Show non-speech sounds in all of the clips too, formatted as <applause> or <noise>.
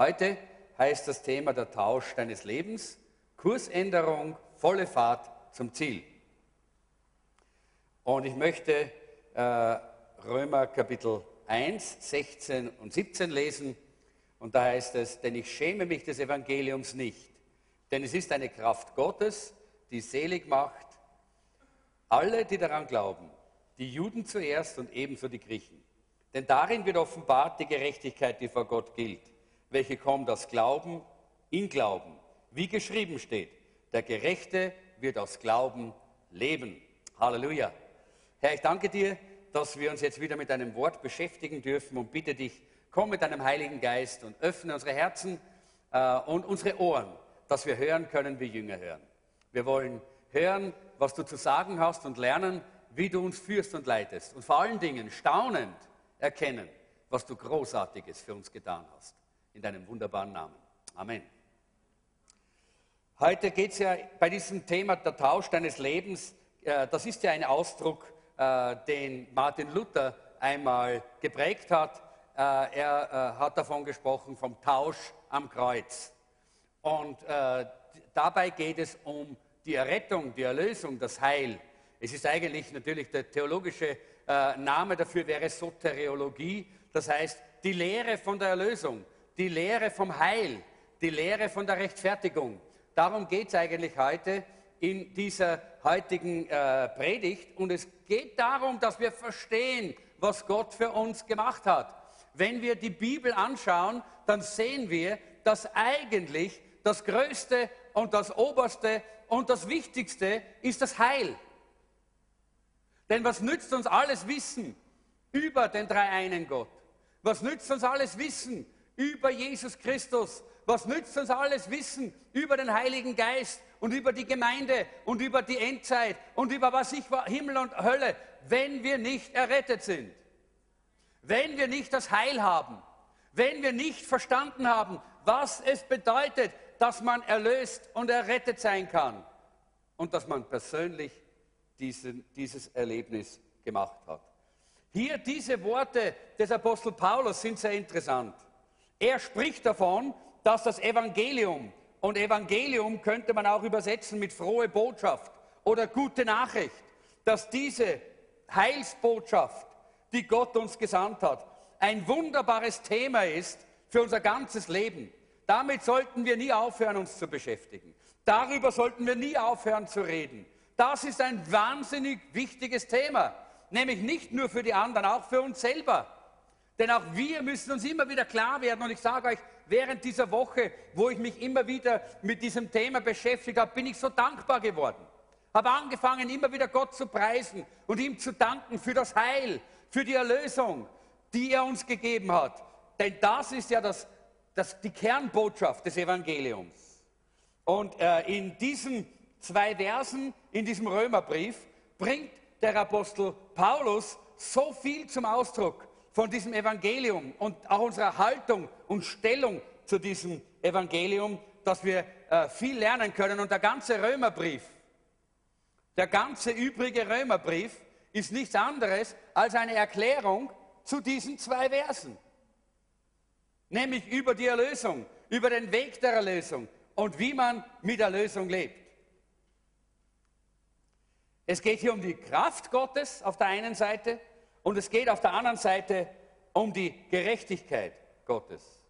Heute heißt das Thema der Tausch deines Lebens, Kursänderung, volle Fahrt zum Ziel. Und ich möchte äh, Römer Kapitel 1, 16 und 17 lesen. Und da heißt es, denn ich schäme mich des Evangeliums nicht, denn es ist eine Kraft Gottes, die selig macht alle, die daran glauben, die Juden zuerst und ebenso die Griechen. Denn darin wird offenbart die Gerechtigkeit, die vor Gott gilt, welche kommt aus Glauben in Glauben, wie geschrieben steht, der Gerechte wird aus Glauben leben. Halleluja. Herr, ich danke dir, dass wir uns jetzt wieder mit deinem Wort beschäftigen dürfen und bitte dich, komm mit deinem Heiligen Geist und öffne unsere Herzen äh, und unsere Ohren, dass wir hören können, wie Jünger hören. Wir wollen hören, was du zu sagen hast und lernen, wie du uns führst und leitest. Und vor allen Dingen staunend erkennen, was du Großartiges für uns getan hast. In deinem wunderbaren Namen. Amen. Heute geht es ja bei diesem Thema der Tausch deines Lebens, äh, das ist ja ein Ausdruck, äh, den Martin Luther einmal geprägt hat. Äh, er hat davon gesprochen, vom Tausch am Kreuz. Und dabei geht es um die Errettung, die Erlösung, das Heil. Es ist eigentlich natürlich der theologische äh, Name dafür wäre Soteriologie, das heißt die Lehre von der Erlösung, die Lehre vom Heil, die Lehre von der Rechtfertigung. Darum geht es eigentlich heute in dieser heutigen äh, Predigt und es geht darum, dass wir verstehen, was Gott für uns gemacht hat. Wenn wir die Bibel anschauen, dann sehen wir, dass eigentlich das Größte und das Oberste und das Wichtigste ist das Heil. Denn was nützt uns alles Wissen über den dreieinen Gott? Was nützt uns alles Wissen über Jesus Christus? Was nützt uns alles Wissen über den Heiligen Geist und über die Gemeinde und über die Endzeit und über was ich war, Himmel und Hölle, wenn wir nicht errettet sind? Wenn wir nicht das Heil haben? Wenn wir nicht verstanden haben, was es bedeutet, dass man erlöst und errettet sein kann und dass man persönlich diesen, dieses Erlebnis gemacht hat. Hier diese Worte des Apostel Paulus sind sehr interessant. Er spricht davon, dass das Evangelium, und Evangelium könnte man auch übersetzen mit frohe Botschaft oder gute Nachricht, dass diese Heilsbotschaft, die Gott uns gesandt hat, ein wunderbares Thema ist für unser ganzes Leben. Damit sollten wir nie aufhören, uns zu beschäftigen. Darüber sollten wir nie aufhören zu reden. Das ist ein wahnsinnig wichtiges Thema, nämlich nicht nur für die anderen, auch für uns selber. Denn auch wir müssen uns immer wieder klar werden. Und ich sage euch, während dieser Woche, wo ich mich immer wieder mit diesem Thema beschäftigt habe, bin ich so dankbar geworden. Habe angefangen, immer wieder Gott zu preisen und ihm zu danken für das Heil, für die Erlösung, die er uns gegeben hat. Denn das ist ja das das, die Kernbotschaft des Evangeliums. Und äh, in diesen zwei Versen, in diesem Römerbrief, bringt der Apostel Paulus so viel zum Ausdruck von diesem Evangelium und auch unserer Haltung und Stellung zu diesem Evangelium, dass wir äh, viel lernen können. Und der ganze Römerbrief, der ganze übrige Römerbrief ist nichts anderes als eine Erklärung zu diesen zwei Versen nämlich über die Erlösung, über den Weg der Erlösung und wie man mit Erlösung lebt. Es geht hier um die Kraft Gottes auf der einen Seite und es geht auf der anderen Seite um die Gerechtigkeit Gottes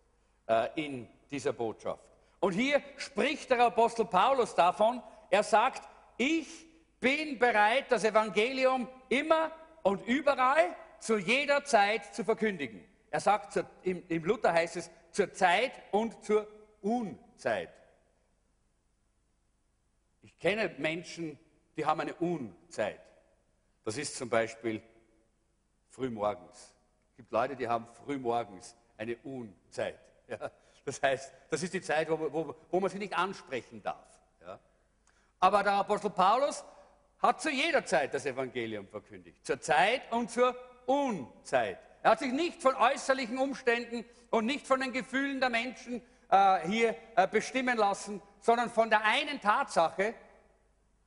äh, in dieser Botschaft. Und hier spricht der Apostel Paulus davon, er sagt, ich bin bereit, das Evangelium immer und überall zu jeder Zeit zu verkündigen. Er sagt, im, im Luther heißt es, zur Zeit und zur Unzeit. Ich kenne Menschen, die haben eine Unzeit. Das ist zum Beispiel frühmorgens. Es gibt Leute, die haben frühmorgens eine Unzeit. Ja? Das heißt, das ist die Zeit, wo, wo, wo man sie nicht ansprechen darf. Ja? Aber der Apostel Paulus hat zu jeder Zeit das Evangelium verkündigt. Zur Zeit und zur Unzeit. Er hat sich nicht von äußerlichen Umständen und nicht von den Gefühlen der Menschen äh, hier äh, bestimmen lassen, sondern von der einen Tatsache,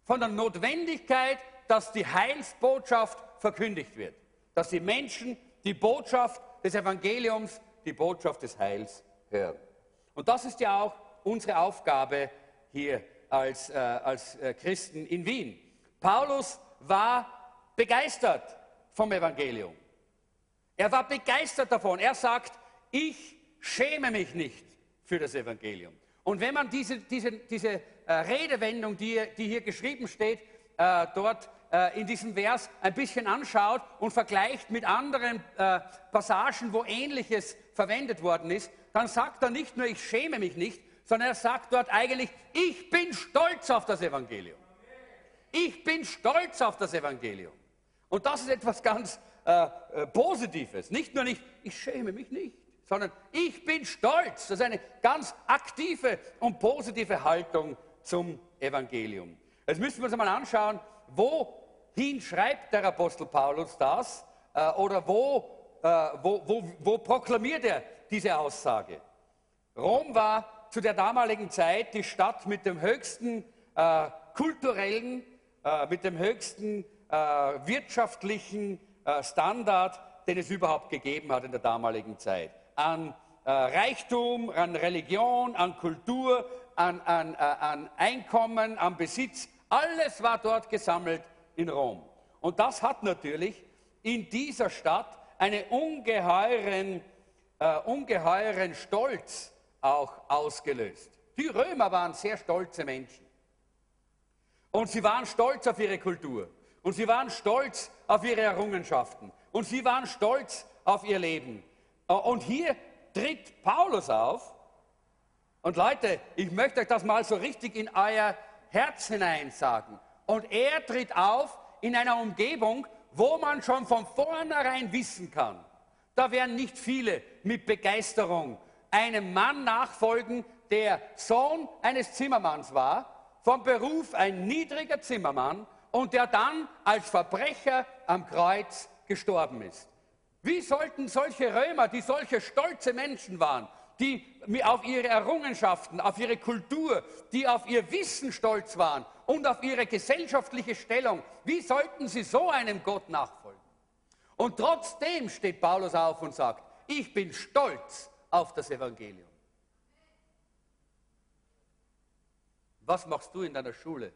von der Notwendigkeit, dass die Heilsbotschaft verkündigt wird. Dass die Menschen die Botschaft des Evangeliums, die Botschaft des Heils hören. Und das ist ja auch unsere Aufgabe hier als, äh, als äh, Christen in Wien. Paulus war begeistert vom Evangelium. Er war begeistert davon. Er sagt, ich schäme mich nicht für das Evangelium. Und wenn man diese, diese, diese äh, Redewendung, die, die, hier geschrieben steht, äh, dort äh, in diesem Vers ein bisschen anschaut und vergleicht mit anderen äh, Passagen, wo Ähnliches verwendet worden ist, dann sagt er nicht nur, ich schäme mich nicht, sondern er sagt dort eigentlich, ich bin stolz auf das Evangelium. Ich bin stolz auf das Evangelium. Und das ist etwas ganz äh, äh, Positives. Nicht nur nicht, ich schäme mich nicht, sondern ich bin stolz. Das ist eine ganz aktive und positive Haltung zum Evangelium. Jetzt müssen wir uns einmal anschauen, wohin schreibt der Apostel Paulus das äh, oder wo, äh, wo, wo, wo proklamiert er diese Aussage. Rom war zu der damaligen Zeit die Stadt mit dem höchsten äh, kulturellen, äh, mit dem höchsten äh, wirtschaftlichen äh, Standard, den es überhaupt gegeben hat in der damaligen Zeit. An Reichtum, an Religion, an Kultur, an, an, an Einkommen, an Besitz, alles war dort gesammelt in Rom. Und das hat natürlich in dieser Stadt einen ungeheuren, äh, ungeheuren Stolz auch ausgelöst. Die Römer waren sehr stolze Menschen. Und sie waren stolz auf ihre Kultur. Und sie waren stolz auf ihre Errungenschaften. Und sie waren stolz auf ihr Leben. Äh, und hier tritt Paulus auf. Und Leute, ich möchte euch das mal so richtig in euer Herz hinein sagen. Und er tritt auf in einer Umgebung, wo man schon von vornherein wissen kann, da werden nicht viele mit Begeisterung einem Mann nachfolgen, der Sohn eines Zimmermanns war, vom Beruf ein niedriger Zimmermann und der dann als Verbrecher am Kreuz gestorben ist. Wie sollten solche Römer, die solche stolze Menschen waren, die auf ihre Errungenschaften, auf ihre Kultur, die auf ihr Wissen stolz waren und auf ihre gesellschaftliche Stellung, wie sollten sie so einem Gott nachfolgen? Und trotzdem steht Paulus auf und sagt, ich bin stolz auf das Evangelium. Was machst du in deiner Schule?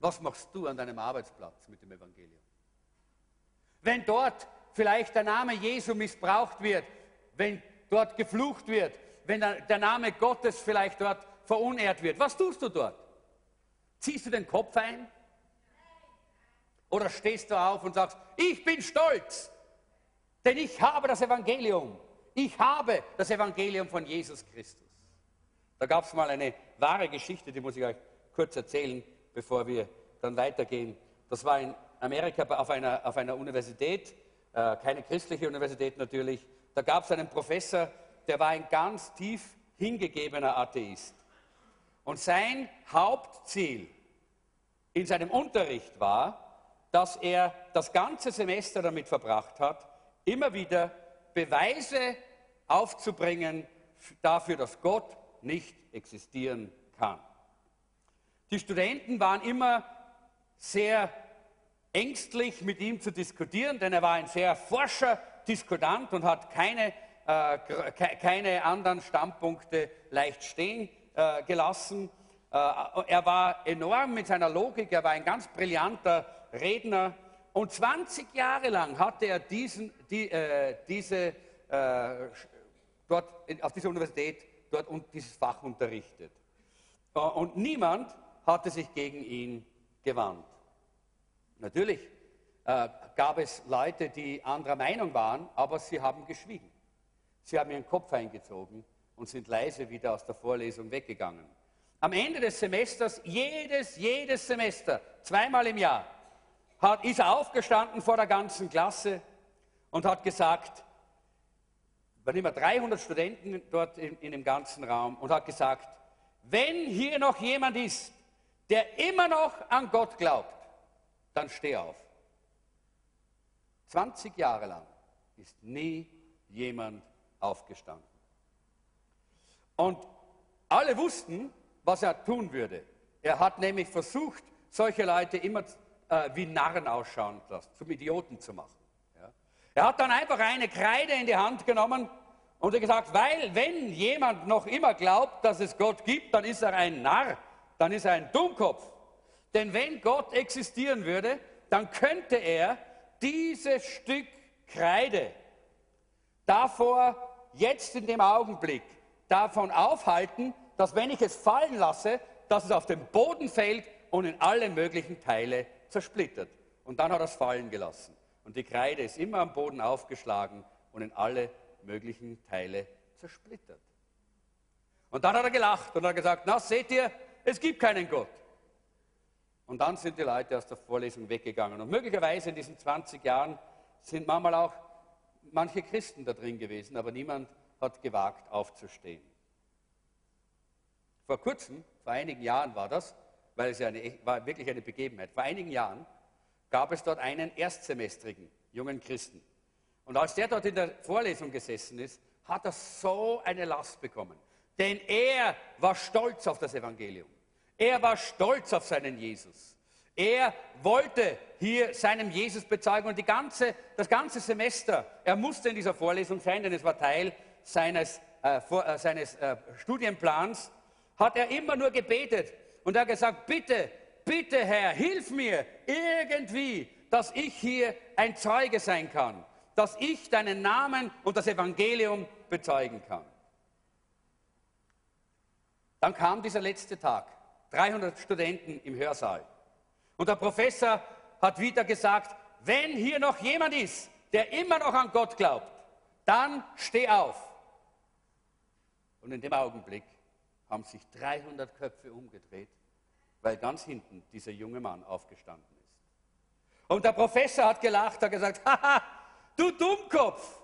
Was machst du an deinem Arbeitsplatz mit dem Evangelium? Wenn dort vielleicht der Name Jesu missbraucht wird, wenn dort geflucht wird, wenn der Name Gottes vielleicht dort verunehrt wird, was tust du dort? Ziehst du den Kopf ein? Oder stehst du auf und sagst, ich bin stolz, denn ich habe das Evangelium. Ich habe das Evangelium von Jesus Christus. Da gab es mal eine wahre Geschichte, die muss ich euch kurz erzählen, bevor wir dann weitergehen. Das war in Amerika auf einer, auf einer Universität, äh, keine christliche Universität natürlich. Da gab es einen Professor, der war ein ganz tief hingegebener Atheist. Und sein Hauptziel in seinem Unterricht war, dass er das ganze Semester damit verbracht hat, immer wieder Beweise aufzubringen dafür, dass Gott nicht existieren kann. Die Studenten waren immer sehr ängstlich mit ihm zu diskutieren, denn er war ein sehr forscher Diskutant und hat keine, äh, keine anderen Standpunkte leicht stehen äh, gelassen. Äh, er war enorm mit seiner Logik, er war ein ganz brillanter Redner. Und 20 Jahre lang hatte er diesen, die, äh, diese, äh, dort auf dieser Universität dort und dieses Fach unterrichtet. Äh, und niemand hatte sich gegen ihn gewandt. Natürlich äh, gab es Leute, die anderer Meinung waren, aber sie haben geschwiegen. Sie haben ihren Kopf eingezogen und sind leise wieder aus der Vorlesung weggegangen. Am Ende des Semesters, jedes, jedes Semester, zweimal im Jahr, hat, ist er aufgestanden vor der ganzen Klasse und hat gesagt, waren immer 300 Studenten dort in, in dem ganzen Raum und hat gesagt, wenn hier noch jemand ist, der immer noch an Gott glaubt, dann steh auf. 20 Jahre lang ist nie jemand aufgestanden. Und alle wussten, was er tun würde. Er hat nämlich versucht, solche Leute immer äh, wie Narren ausschauen lassen, zum Idioten zu machen. Ja. Er hat dann einfach eine Kreide in die Hand genommen Und gesagt, weil wenn jemand noch immer glaubt, dass es Gott gibt, dann ist er ein Narr, dann ist er ein Dummkopf. Denn wenn Gott existieren würde, dann könnte er dieses Stück Kreide davor jetzt in dem Augenblick davon aufhalten, dass wenn ich es fallen lasse, dass es auf den Boden fällt und in alle möglichen Teile zersplittert. Und dann hat er es fallen gelassen. Und die Kreide ist immer am Boden aufgeschlagen und in alle möglichen Teile zersplittert. Und dann hat er gelacht und hat gesagt, na seht ihr, es gibt keinen Gott. Und dann sind die Leute aus der Vorlesung weggegangen. Und möglicherweise in diesen 20 Jahren sind manchmal auch manche Christen da drin gewesen, aber niemand hat gewagt aufzustehen. Vor kurzem, vor einigen Jahren war das, weil es ja eine, war wirklich eine Begebenheit, vor einigen Jahren gab es dort einen Erstsemestrigen, jungen Christen. Und als der dort in der Vorlesung gesessen ist, hat er so eine Last bekommen. Denn er war stolz auf das Evangelium. Er war stolz auf seinen Jesus. Er wollte hier seinem Jesus bezeugen und die ganze, das ganze Semester, er musste in dieser Vorlesung sein, denn es war Teil seines, äh, vor, äh, seines äh, Studienplans, hat er immer nur gebetet und er hat gesagt, bitte, bitte Herr, hilf mir irgendwie, dass ich hier ein Zeuge sein kann, dass ich deinen Namen und das Evangelium bezeugen kann. Dann kam dieser letzte Tag, 300 Studenten im Hörsaal. Und der Professor hat wieder gesagt, wenn hier noch jemand ist, der immer noch an Gott glaubt, dann steh auf. Und in dem Augenblick haben sich 300 Köpfe umgedreht, weil ganz hinten dieser junge Mann aufgestanden ist. Und der Professor hat gelacht, hat gesagt, <laughs> haha, du Dummkopf,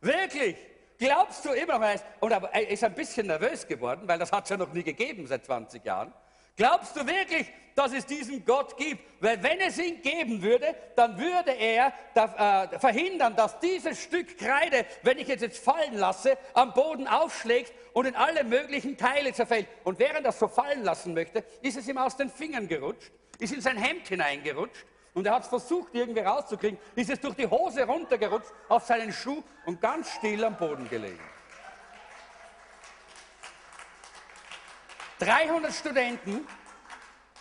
wirklich, glaubst du immer noch? Und er ist ein bisschen nervös geworden, weil das hat es ja noch nie gegeben seit 20 Jahren. Glaubst du wirklich, dass es diesen Gott gibt? Weil wenn es ihn geben würde, dann würde er äh, verhindern, dass dieses Stück Kreide, wenn ich es jetzt fallen lasse, am Boden aufschlägt und in alle möglichen Teile zerfällt. Und während er es so fallen lassen möchte, ist es ihm aus den Fingern gerutscht, ist in sein Hemd hineingerutscht und er hat es versucht, irgendwie rauszukriegen, ist es durch die Hose runtergerutscht, auf seinen Schuh und ganz still am Boden gelegen. 300 Studenten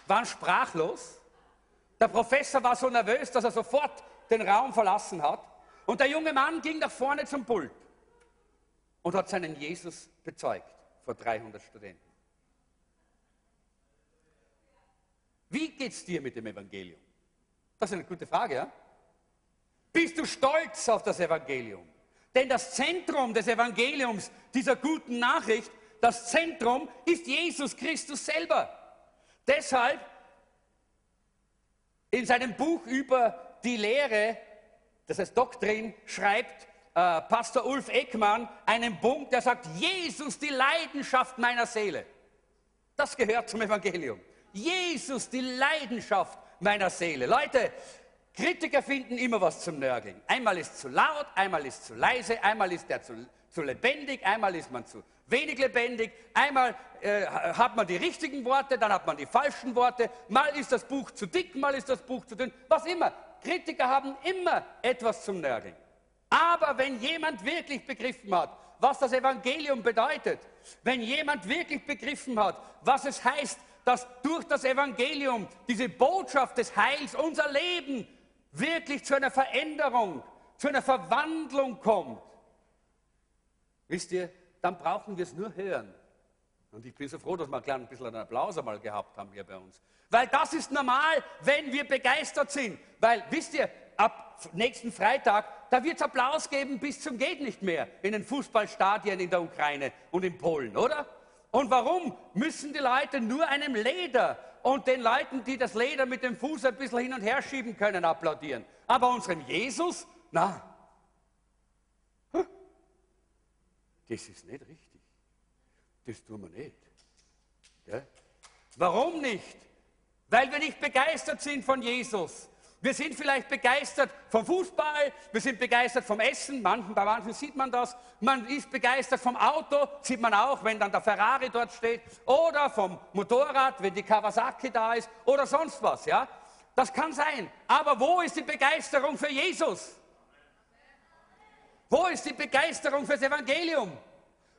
waren sprachlos. Der Professor war so nervös, dass er sofort den Raum verlassen hat. Und der junge Mann ging nach vorne zum Pult und hat seinen Jesus bezeugt vor 300 Studenten. Wie geht's dir mit dem Evangelium? Das ist eine gute Frage, ja? Bist du stolz auf das Evangelium? Denn das Zentrum des Evangeliums, dieser guten Nachricht, das Zentrum ist Jesus Christus selber. Deshalb in seinem Buch über die Lehre, das heißt Doktrin, schreibt äh, Pastor Ulf Eckmann einen Punkt, der sagt, Jesus, die Leidenschaft meiner Seele. Das gehört zum Evangelium. Jesus, die Leidenschaft meiner Seele. Leute, Kritiker finden immer was zum Nörgeln. Einmal ist zu laut, einmal ist zu leise, einmal ist der zu, zu lebendig, einmal ist man zu wenig lebendig. Einmal äh, hat man die richtigen Worte, dann hat man die falschen Worte. Mal ist das Buch zu dick, mal ist das Buch zu dünn. Was immer. Kritiker haben immer etwas zum Nörgeln. Aber wenn jemand wirklich begriffen hat, was das Evangelium bedeutet, wenn jemand wirklich begriffen hat, was es heißt, dass durch das Evangelium diese Botschaft des Heils unser Leben wirklich zu einer Veränderung, zu einer Verwandlung kommt, wisst ihr, dann brauchen wir es nur hören. Und ich bin so froh, dass wir ein bisschen einen Applaus einmal gehabt haben hier bei uns. Weil das ist normal, wenn wir begeistert sind. Weil, wisst ihr, ab nächsten Freitag, da wird es Applaus geben bis zum geht nicht mehr in den Fußballstadien in der Ukraine und in Polen, oder? Und warum müssen die Leute nur einem Leder und den Leuten, die das Leder mit dem Fuß ein bisschen hin und her schieben können, applaudieren? Aber unserem Jesus, na, Das ist nicht richtig. Das tun wir nicht. Ja? Warum nicht? Weil wir nicht begeistert sind von Jesus. Wir sind vielleicht begeistert vom Fußball, wir sind begeistert vom Essen, manchen, bei manchen sieht man das. Man ist begeistert vom Auto, sieht man auch, wenn dann der Ferrari dort steht. Oder vom Motorrad, wenn die Kawasaki da ist. Oder sonst was, ja. Das kann sein. Aber wo ist die Begeisterung für Jesus? Wo ist die Begeisterung fürs Evangelium?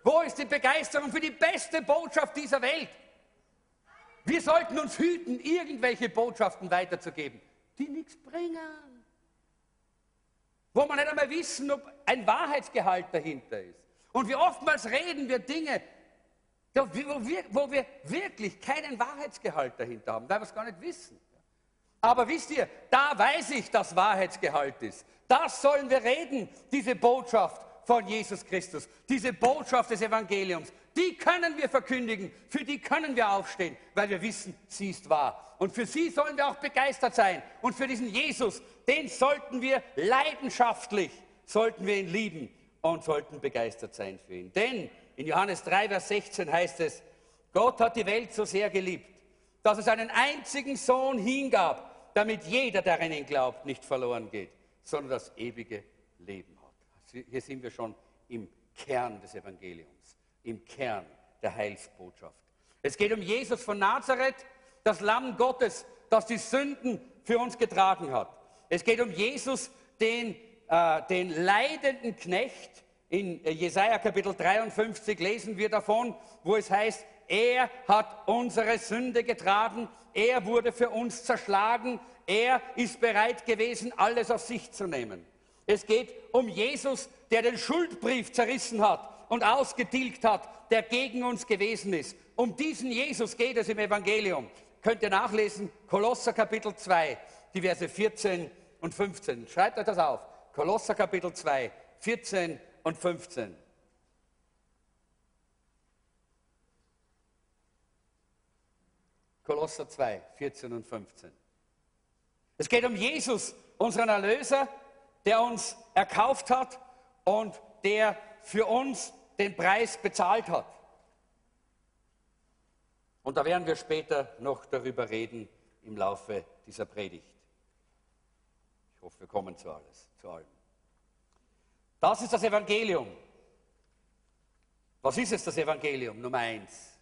Wo ist die Begeisterung für die beste Botschaft dieser Welt? Wir sollten uns hüten, irgendwelche Botschaften weiterzugeben, die nichts bringen. Wo man nicht einmal wissen, ob ein Wahrheitsgehalt dahinter ist. Und wie oftmals reden wir Dinge, wo wir, wo wir wirklich keinen Wahrheitsgehalt dahinter haben, weil wir es gar nicht wissen. Aber wisst ihr, da weiß ich, dass Wahrheitsgehalt ist. Das sollen wir reden, diese Botschaft von Jesus Christus, diese Botschaft des Evangeliums. Die können wir verkündigen, für die können wir aufstehen, weil wir wissen, sie ist wahr. Und für sie sollen wir auch begeistert sein. Und für diesen Jesus, den sollten wir leidenschaftlich, sollten wir ihn lieben und sollten begeistert sein für ihn. Denn in Johannes 3, Vers 16 heißt es, Gott hat die Welt so sehr geliebt, dass es einen einzigen Sohn hingab, damit jeder, der an ihn glaubt, nicht verloren geht, sondern das ewige Leben hat. Hier sind wir schon im Kern des Evangeliums, im Kern der Heilsbotschaft. Es geht um Jesus von Nazareth, das Lamm Gottes, das die Sünden für uns getragen hat. Es geht um Jesus, den, äh, den leidenden Knecht, in Jesaja Kapitel 53 lesen wir davon, wo es heißt, er hat unsere Sünde getragen, er wurde für uns zerschlagen, er ist bereit gewesen, alles auf sich zu nehmen. Es geht um Jesus, der den Schuldbrief zerrissen hat und ausgetilgt hat, der gegen uns gewesen ist. Um diesen Jesus geht es im Evangelium. Könnt ihr nachlesen, Kolosser Kapitel 2, die Verse 14 und 15. Schreibt euch das auf. Kolosser Kapitel 2, 14 und 15. Kolosser 2, 14 und 15. Es geht um Jesus, unseren Erlöser, der uns erkauft hat und der für uns den Preis bezahlt hat. Und da werden wir später noch darüber reden im Laufe dieser Predigt. Ich hoffe, wir kommen zu alles, zu allem. Das ist das Evangelium. Was ist jetzt das Evangelium? Nummer eins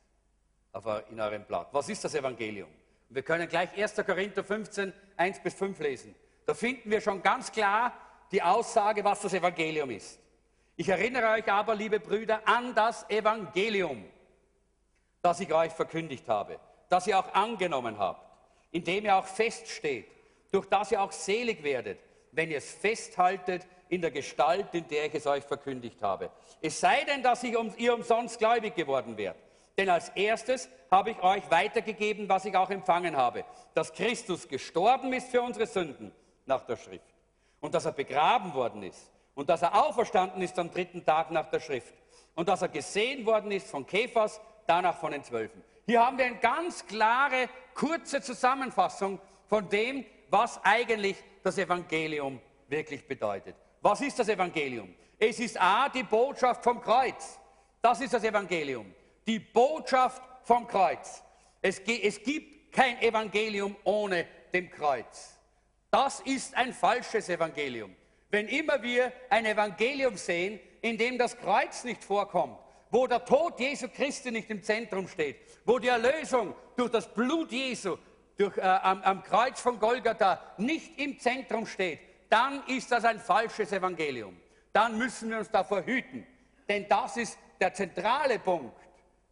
in eurem Blatt. Was ist das Evangelium? Wir können gleich 1. Korinther 15, 1 bis 5 lesen. Da finden wir schon ganz klar die Aussage, was das Evangelium ist. Ich erinnere euch aber, liebe Brüder, an das Evangelium, das ich euch verkündigt habe, das ihr auch angenommen habt, in dem ihr auch feststeht, durch das ihr auch selig werdet, wenn ihr es festhaltet in der Gestalt, in der ich es euch verkündigt habe. Es sei denn, dass ich um, ihr umsonst gläubig geworden wärt. Denn als erstes habe ich euch weitergegeben, was ich auch empfangen habe, dass Christus gestorben ist für unsere Sünden nach der Schrift und dass er begraben worden ist und dass er auferstanden ist am dritten Tag nach der Schrift und dass er gesehen worden ist von Kephas, danach von den Zwölfen. Hier haben wir eine ganz klare, kurze Zusammenfassung von dem, was eigentlich das Evangelium wirklich bedeutet. Was ist das Evangelium? Es ist A, die Botschaft vom Kreuz. Das ist das Evangelium. Die Botschaft vom Kreuz. Es, es gibt kein Evangelium ohne dem Kreuz. Das ist ein falsches Evangelium. Wenn immer wir ein Evangelium sehen, in dem das Kreuz nicht vorkommt, wo der Tod Jesu Christi nicht im Zentrum steht, wo die Erlösung durch das Blut Jesu durch, äh, am, am Kreuz von Golgatha nicht im Zentrum steht, dann ist das ein falsches Evangelium. Dann müssen wir uns davor hüten. Denn das ist der zentrale Punkt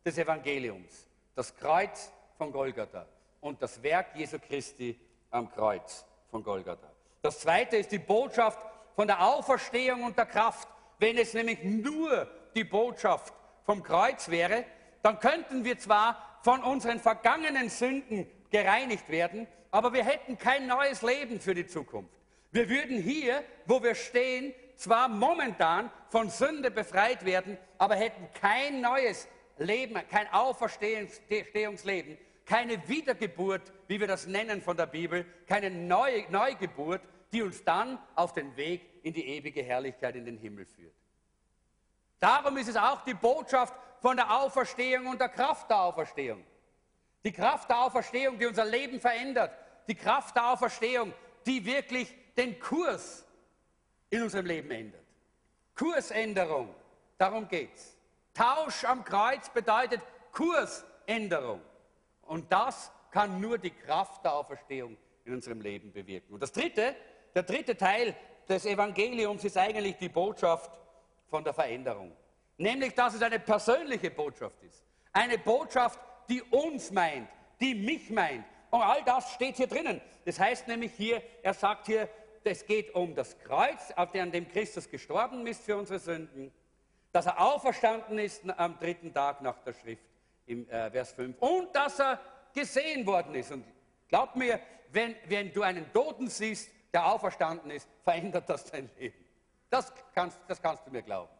des Evangeliums. Das Kreuz von Golgatha und das Werk Jesu Christi am Kreuz von Golgatha. Das zweite ist die Botschaft von der Auferstehung und der Kraft. Wenn es nämlich nur die Botschaft vom Kreuz wäre, dann könnten wir zwar von unseren vergangenen Sünden gereinigt werden, aber wir hätten kein neues Leben für die Zukunft. Wir würden hier, wo wir stehen, zwar momentan von Sünde befreit werden, aber hätten kein neues Leben, kein Auferstehungsleben, keine Wiedergeburt, wie wir das nennen von der Bibel, keine Neu Neugeburt, die uns dann auf den Weg in die ewige Herrlichkeit in den Himmel führt. Darum ist es auch die Botschaft von der Auferstehung und der Kraft der Auferstehung. Die Kraft der Auferstehung, die unser Leben verändert. Die Kraft der Auferstehung, die wirklich den Kurs in unserem Leben ändert. Kursänderung, darum geht's. Tausch am Kreuz bedeutet Kursänderung. Und das kann nur die Kraft der Auferstehung in unserem Leben bewirken. Und das dritte, der dritte Teil des Evangeliums ist eigentlich die Botschaft von der Veränderung. Nämlich, dass es eine persönliche Botschaft ist. Eine Botschaft, die uns meint, die mich meint. Und all das steht hier drinnen. Das heißt nämlich hier, er sagt hier, es geht um das Kreuz, auf dem Christus gestorben ist für unsere Sünden, dass er auferstanden ist am dritten Tag nach der Schrift im äh, Vers 5 und dass er gesehen worden ist. Und glaub mir, wenn, wenn du einen Toten siehst, der auferstanden ist, verändert das dein Leben. Das kannst, das kannst du mir glauben.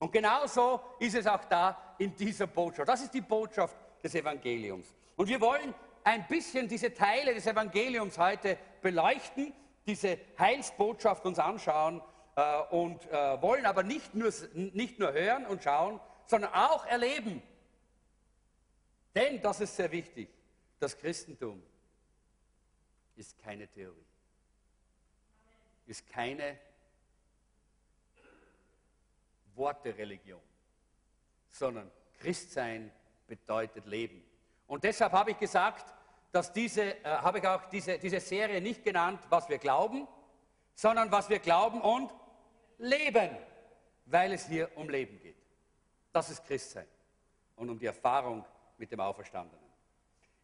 Und genauso ist es auch da in dieser Botschaft. Das ist die Botschaft des Evangeliums. Und wir wollen ein bisschen diese Teile des Evangeliums heute beleuchten, diese Heilsbotschaft uns anschauen äh, und äh, wollen aber nicht nur, nicht nur hören und schauen, sondern auch erleben. Denn, das ist sehr wichtig, das Christentum ist keine Theorie, ist keine Worte-Religion, sondern Christsein bedeutet Leben. Und deshalb habe ich gesagt, dass diese, äh, habe ich auch diese, diese Serie nicht genannt, was wir glauben, sondern was wir glauben und leben, weil es hier um Leben geht. Das ist Christsein und um die Erfahrung mit dem Auferstandenen.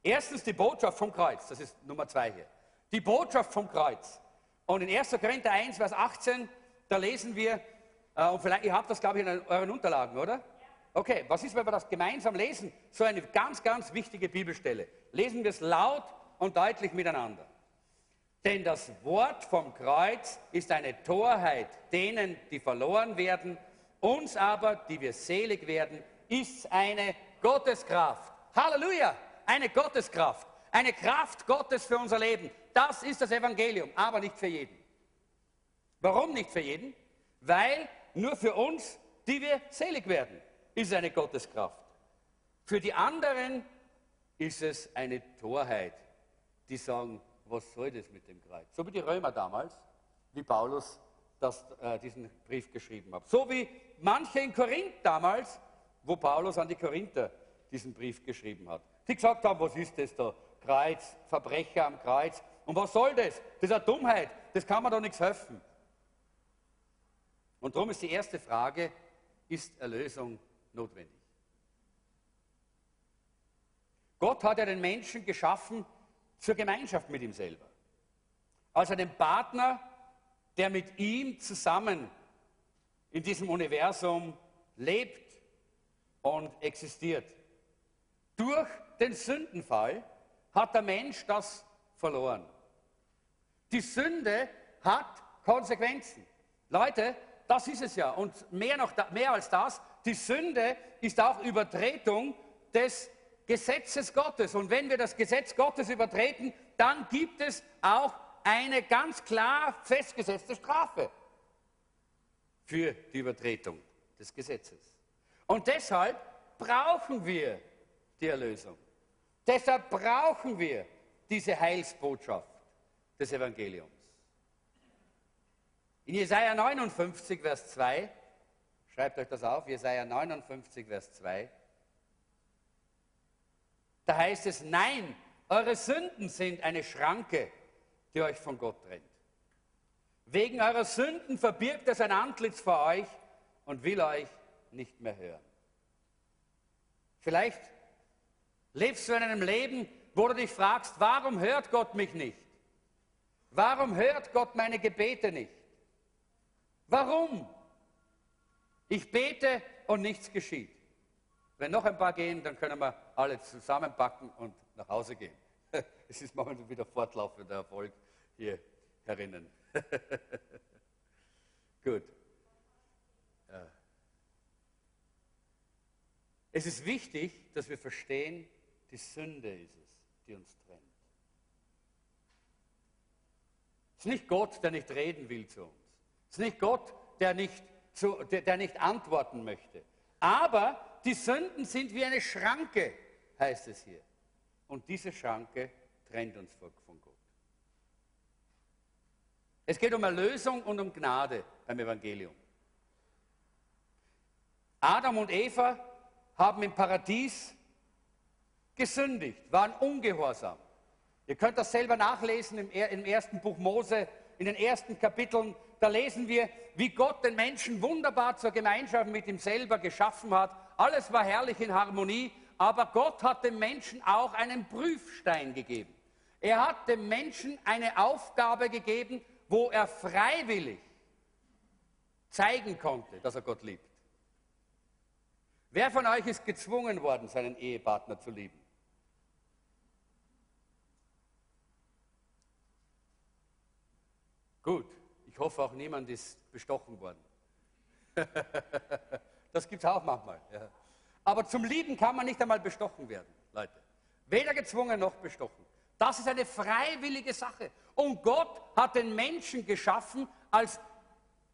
Erstens die Botschaft vom Kreuz, das ist Nummer zwei hier. Die Botschaft vom Kreuz. Und in 1. Korinther 1, Vers 18, da lesen wir, äh, und vielleicht, ihr habt das, glaube ich, in euren Unterlagen, oder? Okay, was ist, wenn wir das gemeinsam lesen? So eine ganz, ganz wichtige Bibelstelle. Lesen wir es laut und deutlich miteinander. Denn das Wort vom Kreuz ist eine Torheit denen, die verloren werden. Uns aber, die wir selig werden, ist eine Gotteskraft. Halleluja! Eine Gotteskraft. Eine Kraft Gottes für unser Leben. Das ist das Evangelium, aber nicht für jeden. Warum nicht für jeden? Weil nur für uns, die wir selig werden ist eine Gotteskraft. Für die anderen ist es eine Torheit, die sagen, was soll das mit dem Kreuz? So wie die Römer damals, wie Paulus das, äh, diesen Brief geschrieben hat. So wie manche in Korinth damals, wo Paulus an die Korinther diesen Brief geschrieben hat. Die gesagt haben, was ist das da? Kreuz, Verbrecher am Kreuz. Und was soll das? Das ist eine Dummheit, das kann man doch nichts helfen. Und darum ist die erste Frage, ist Erlösung notwendig. Gott hat ja den Menschen geschaffen zur Gemeinschaft mit ihm selber. Als einen Partner, der mit ihm zusammen in diesem Universum lebt und existiert. Durch den Sündenfall hat der Mensch das verloren. Die Sünde hat Konsequenzen. Leute, das ist es ja. Und mehr, noch, mehr als das, die Sünde ist auch Übertretung des Gesetzes Gottes. Und wenn wir das Gesetz Gottes übertreten, dann gibt es auch eine ganz klar festgesetzte Strafe für die Übertretung des Gesetzes. Und deshalb brauchen wir die Erlösung. Deshalb brauchen wir diese Heilsbotschaft des Evangeliums. In Jesaja 59, Vers 2 Schreibt euch das auf, Jesaja 59, Vers 2. Da heißt es: Nein, eure Sünden sind eine Schranke, die euch von Gott trennt. Wegen eurer Sünden verbirgt er sein Antlitz vor euch und will euch nicht mehr hören. Vielleicht lebst du in einem Leben, wo du dich fragst, warum hört Gott mich nicht? Warum hört Gott meine Gebete nicht? Warum? Ich bete und nichts geschieht. Wenn noch ein paar gehen, dann können wir alle zusammenpacken und nach Hause gehen. <laughs> Es ist momentan wieder fortlaufender Erfolg hier herinnen. <laughs> Gut. Es ist wichtig, dass wir verstehen, die Sünde ist es, die uns trennt. Es ist nicht Gott, der nicht reden will zu uns. Es ist nicht Gott, der nicht zu, der, der nicht antworten möchte. Aber die Sünden sind wie eine Schranke, heißt es hier. Und diese Schranke trennt uns von Gott. Es geht um Erlösung und um Gnade beim Evangelium. Adam und Eva haben im Paradies gesündigt, waren ungehorsam. Ihr könnt das selber nachlesen im, ersten Buch Mose, in den ersten Kapiteln. Da lesen wir, wie Gott den Menschen wunderbar zur Gemeinschaft mit ihm selber geschaffen hat. Alles war herrlich in Harmonie, aber Gott hat dem Menschen auch einen Prüfstein gegeben. Er hat dem Menschen eine Aufgabe gegeben, wo er freiwillig zeigen konnte, dass er Gott liebt. Wer von euch ist gezwungen worden, seinen Ehepartner zu lieben? Gut, ich hoffe auch niemand ist bestochen worden. <laughs> das gibt es auch manchmal. Ja. Aber zum Lieben kann man nicht einmal bestochen werden, Leute. Weder gezwungen noch bestochen. Das ist eine freiwillige Sache. Und Gott hat den Menschen geschaffen als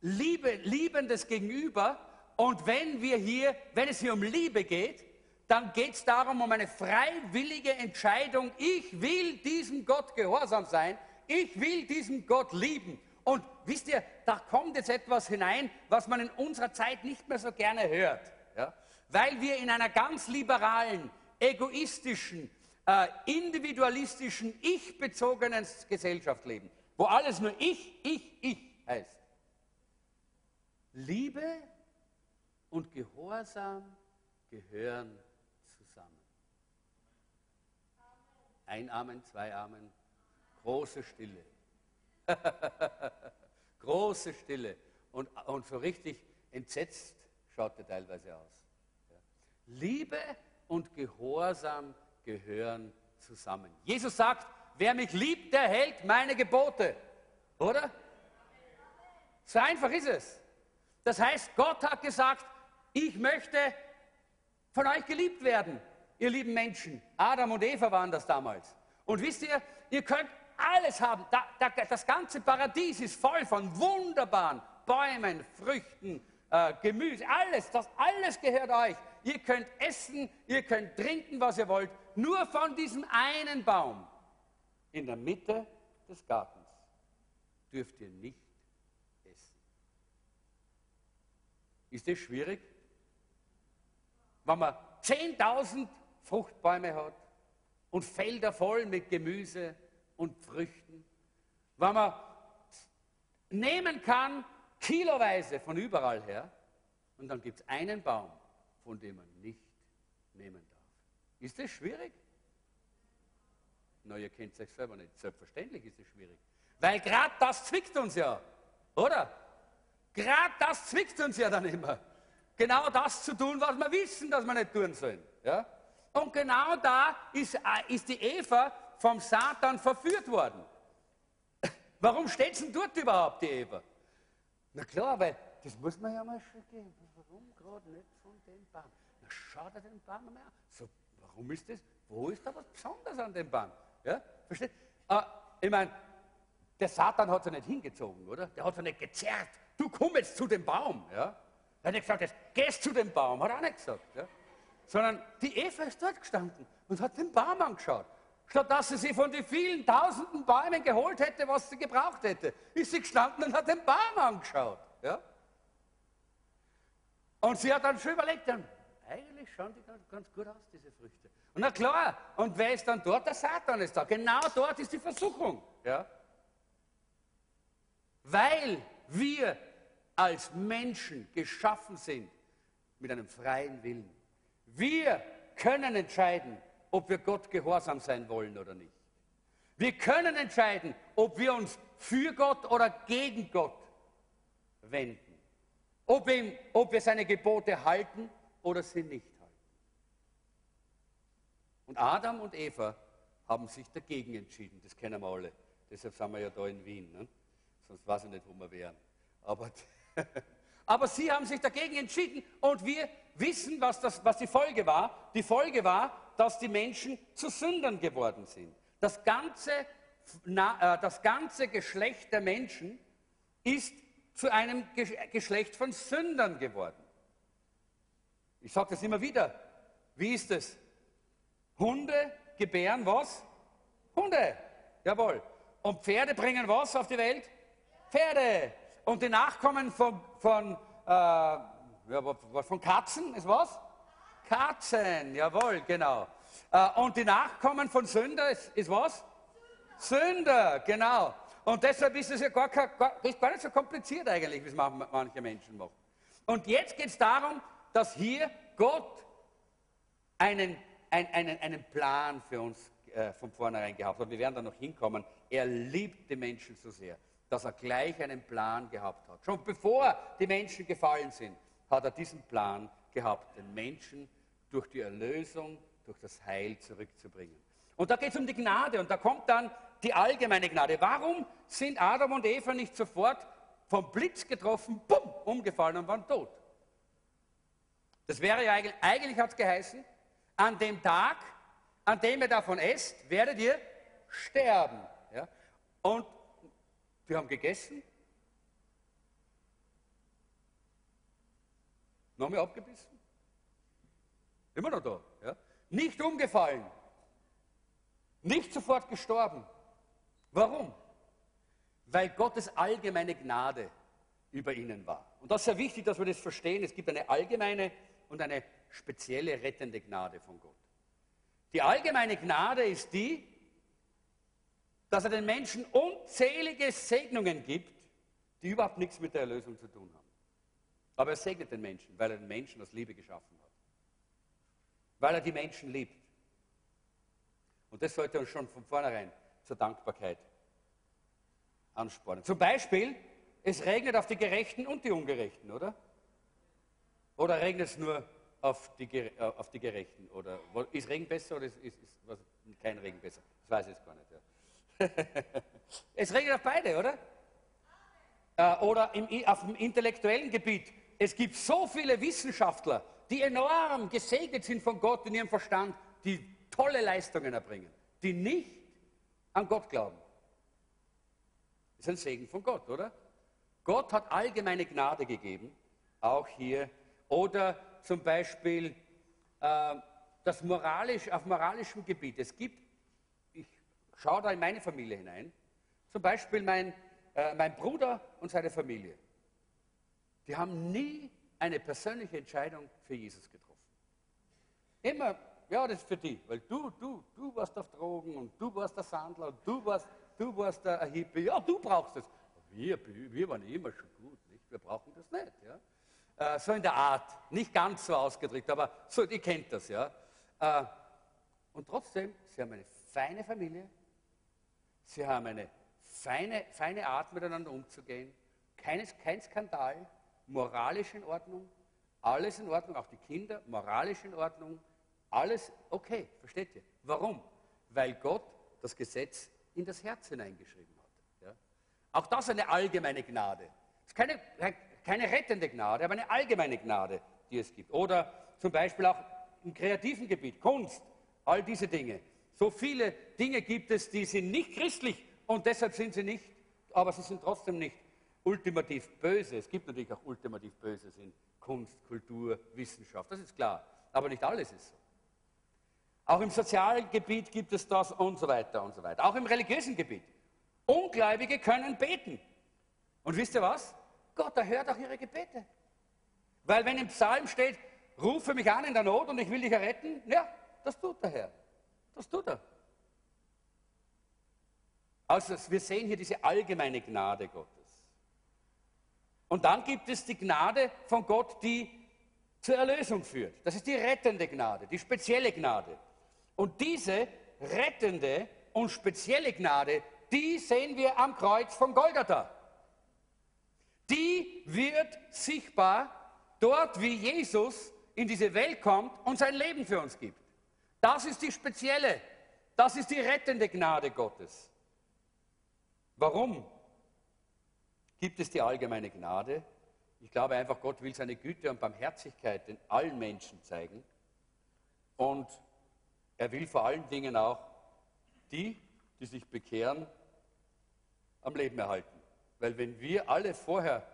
Liebe, liebendes Gegenüber. Und wenn wir hier, wenn es hier um Liebe geht, dann geht es darum, um eine freiwillige Entscheidung. Ich will diesem Gott gehorsam sein. Ich will diesen Gott lieben. Und wisst ihr, da kommt jetzt etwas hinein, was man in unserer Zeit nicht mehr so gerne hört. Ja? Weil wir in einer ganz liberalen, egoistischen, äh, individualistischen, ich-bezogenen Gesellschaft leben, wo alles nur ich, ich, ich heißt. Liebe und Gehorsam gehören zusammen. Ein Amen, zwei Amen, große Stille. <laughs> große Stille. Und, und so richtig entsetzt schaut er teilweise aus. Liebe und Gehorsam gehören zusammen. Jesus sagt, wer mich liebt, der hält meine Gebote. Oder? So einfach ist es. Das heißt, Gott hat gesagt, ich möchte von euch geliebt werden, ihr lieben Menschen. Adam und Eva waren das damals. Und wisst ihr, ihr könnt alles haben. Da, da, das ganze Paradies ist voll von wunderbaren Bäumen, Früchten, äh, Gemüse, alles. Das alles gehört euch. Ihr könnt essen, ihr könnt trinken, was ihr wollt. Nur von diesem einen Baum in der Mitte des Gartens dürft ihr nicht essen. Ist das schwierig? Wenn man 10.000 Fruchtbäume hat und Felder voll mit Gemüse und Früchten, wenn man nehmen kann, kiloweise von überall her, und dann gibt es einen Baum, von dem man nicht nehmen darf. Ist das schwierig? Na, ihr kennt es euch selber nicht. Selbstverständlich ist es schwierig. Weil gerade das zwickt uns ja, oder? Gerade das zwickt uns ja dann immer. Genau das zu tun, was wir wissen, dass wir nicht tun sollen. Ja? Und genau da ist, äh, ist die Eva vom Satan verführt worden. Warum steht denn dort überhaupt, die Eva? Na klar, weil das muss man ja mal schon geben. Warum gerade nicht von dem Baum? Na, schaut er den Baum mal an. So, warum ist das? Wo ist da was Besonderes an dem Baum? Ja, versteht? Ah, ich meine, der Satan hat sich nicht hingezogen, oder? Der hat sich nicht gezerrt. Du komm jetzt zu dem Baum. Ja? Er hat nicht gesagt, jetzt gehst zu dem Baum. Hat er auch nicht gesagt. Ja? Sondern die Eva ist dort gestanden und hat den Baum angeschaut. Statt dass sie sich von den vielen tausenden Bäumen geholt hätte, was sie gebraucht hätte, ist sie gestanden und hat den Baum angeschaut. Ja? Und sie hat dann schon überlegt, dann, eigentlich schauen die ganz, ganz gut aus, diese Früchte. Und na klar, und wer ist dann dort? Der Satan ist da. Genau dort ist die Versuchung. Ja? Weil wir als Menschen geschaffen sind mit einem freien Willen. Wir können entscheiden, ob wir Gott gehorsam sein wollen oder nicht. Wir können entscheiden, ob wir uns für Gott oder gegen Gott wenden. Ob, ihm, ob wir seine Gebote halten oder sie nicht halten. Und Adam und Eva haben sich dagegen entschieden. Das kennen wir alle. Deshalb sind wir ja da in Wien. Ne? Sonst weiß ich nicht, wo wir wären. Aber, <laughs> aber sie haben sich dagegen entschieden und wir wissen, was, das, was die Folge war. Die Folge war, dass die Menschen zu Sündern geworden sind. Das ganze, äh, das ganze Geschlecht der Menschen ist zu einem Geschlecht von Sündern geworden. Ich sage das immer wieder. Wie ist es? Hunde gebären was? Hunde. Jawohl. Und Pferde bringen was auf die Welt? Pferde. Und die Nachkommen von, von, äh, ja, von Katzen ist was? Katzen, jawohl, genau. Äh, und die Nachkommen von Sünder ist, ist was? Sünder, genau. Und deshalb ist es ja gar, gar, gar nicht so kompliziert eigentlich, wie es manche Menschen machen. Und jetzt geht es darum, dass hier Gott einen, einen, einen, einen Plan für uns äh, von vornherein gehabt hat. Wir werden da noch hinkommen. Er liebt die Menschen so sehr, dass er gleich einen Plan gehabt hat. Schon bevor die Menschen gefallen sind, hat er diesen Plan gehabt, den Menschen durch die Erlösung, durch das Heil zurückzubringen. Und da geht es um die Gnade und da kommt dann die allgemeine Gnade. Warum sind Adam und Eva nicht sofort vom Blitz getroffen, bumm, umgefallen und waren tot? Das wäre ja eigentlich, eigentlich hat es geheißen, an dem Tag, an dem ihr davon esst, werdet ihr sterben. Ja? Und wir haben gegessen, nochmal abgebissen, immer noch da. Ja? Nicht umgefallen, nicht sofort gestorben. Warum? Weil Gottes allgemeine Gnade über ihnen war. Und das ist sehr wichtig, dass wir das verstehen. Es gibt eine allgemeine und eine spezielle rettende Gnade von Gott. Die allgemeine Gnade ist die, dass er den Menschen unzählige Segnungen gibt, die überhaupt nichts mit der Erlösung zu tun haben. Aber er segnet den Menschen, weil er den Menschen aus Liebe geschaffen hat. Weil er die Menschen liebt. Und das sollte uns schon von vornherein zur Dankbarkeit anspornen. Zum Beispiel, es regnet auf die Gerechten und die Ungerechten, oder? Oder regnet es nur auf die, äh, auf die Gerechten? Oder ist Regen besser oder ist, ist, ist was, kein Regen besser? Das weiß ich jetzt gar nicht. Ja. <laughs> es regnet auf beide, oder? Äh, oder im, auf dem intellektuellen Gebiet. Es gibt so viele Wissenschaftler, die enorm gesegnet sind von Gott in ihrem Verstand, die tolle Leistungen erbringen, die nicht an Gott glauben. Das ist ein Segen von Gott, oder? Gott hat allgemeine Gnade gegeben, auch hier. Oder zum Beispiel äh, das moralisch, auf moralischem Gebiet. Es gibt, ich schaue da in meine Familie hinein, zum Beispiel mein, äh, mein Bruder und seine Familie. Die haben nie eine persönliche Entscheidung für Jesus getroffen. Immer ja, das ist für dich, weil du, du, du warst auf Drogen und du warst der Sandler und du warst, du warst der Hippie. Ja, du brauchst es. Wir, wir waren immer schon gut, nicht? Wir brauchen das nicht, ja. Äh, so in der Art, nicht ganz so ausgedrückt, aber so, ihr kennt das, ja. Äh, und trotzdem, sie haben eine feine Familie, sie haben eine feine, feine Art, miteinander umzugehen, Keines, kein Skandal, moralisch in Ordnung, alles in Ordnung, auch die Kinder, moralisch in Ordnung, alles okay, versteht ihr? Warum? Weil Gott das Gesetz in das Herz hineingeschrieben hat. Ja? Auch das eine allgemeine Gnade. Es ist keine, keine rettende Gnade, aber eine allgemeine Gnade, die es gibt. Oder zum Beispiel auch im kreativen Gebiet, Kunst, all diese Dinge. So viele Dinge gibt es, die sind nicht christlich und deshalb sind sie nicht, aber sie sind trotzdem nicht ultimativ böse. Es gibt natürlich auch ultimativ Böses in Kunst, Kultur, Wissenschaft, das ist klar. Aber nicht alles ist so. Auch im sozialen Gebiet gibt es das und so weiter und so weiter. Auch im religiösen Gebiet. Ungläubige können beten. Und wisst ihr was? Gott erhört auch ihre Gebete. Weil wenn im Psalm steht, rufe mich an in der Not und ich will dich erretten, ja, das tut der Herr. Das tut er. Also wir sehen hier diese allgemeine Gnade Gottes. Und dann gibt es die Gnade von Gott, die zur Erlösung führt. Das ist die rettende Gnade, die spezielle Gnade. Und diese rettende und spezielle Gnade, die sehen wir am Kreuz von Golgatha. Die wird sichtbar dort, wie Jesus in diese Welt kommt und sein Leben für uns gibt. Das ist die spezielle, das ist die rettende Gnade Gottes. Warum gibt es die allgemeine Gnade? Ich glaube einfach, Gott will seine Güte und Barmherzigkeit in allen Menschen zeigen. Und er will vor allen Dingen auch die, die sich bekehren, am Leben erhalten. Weil wenn wir alle vorher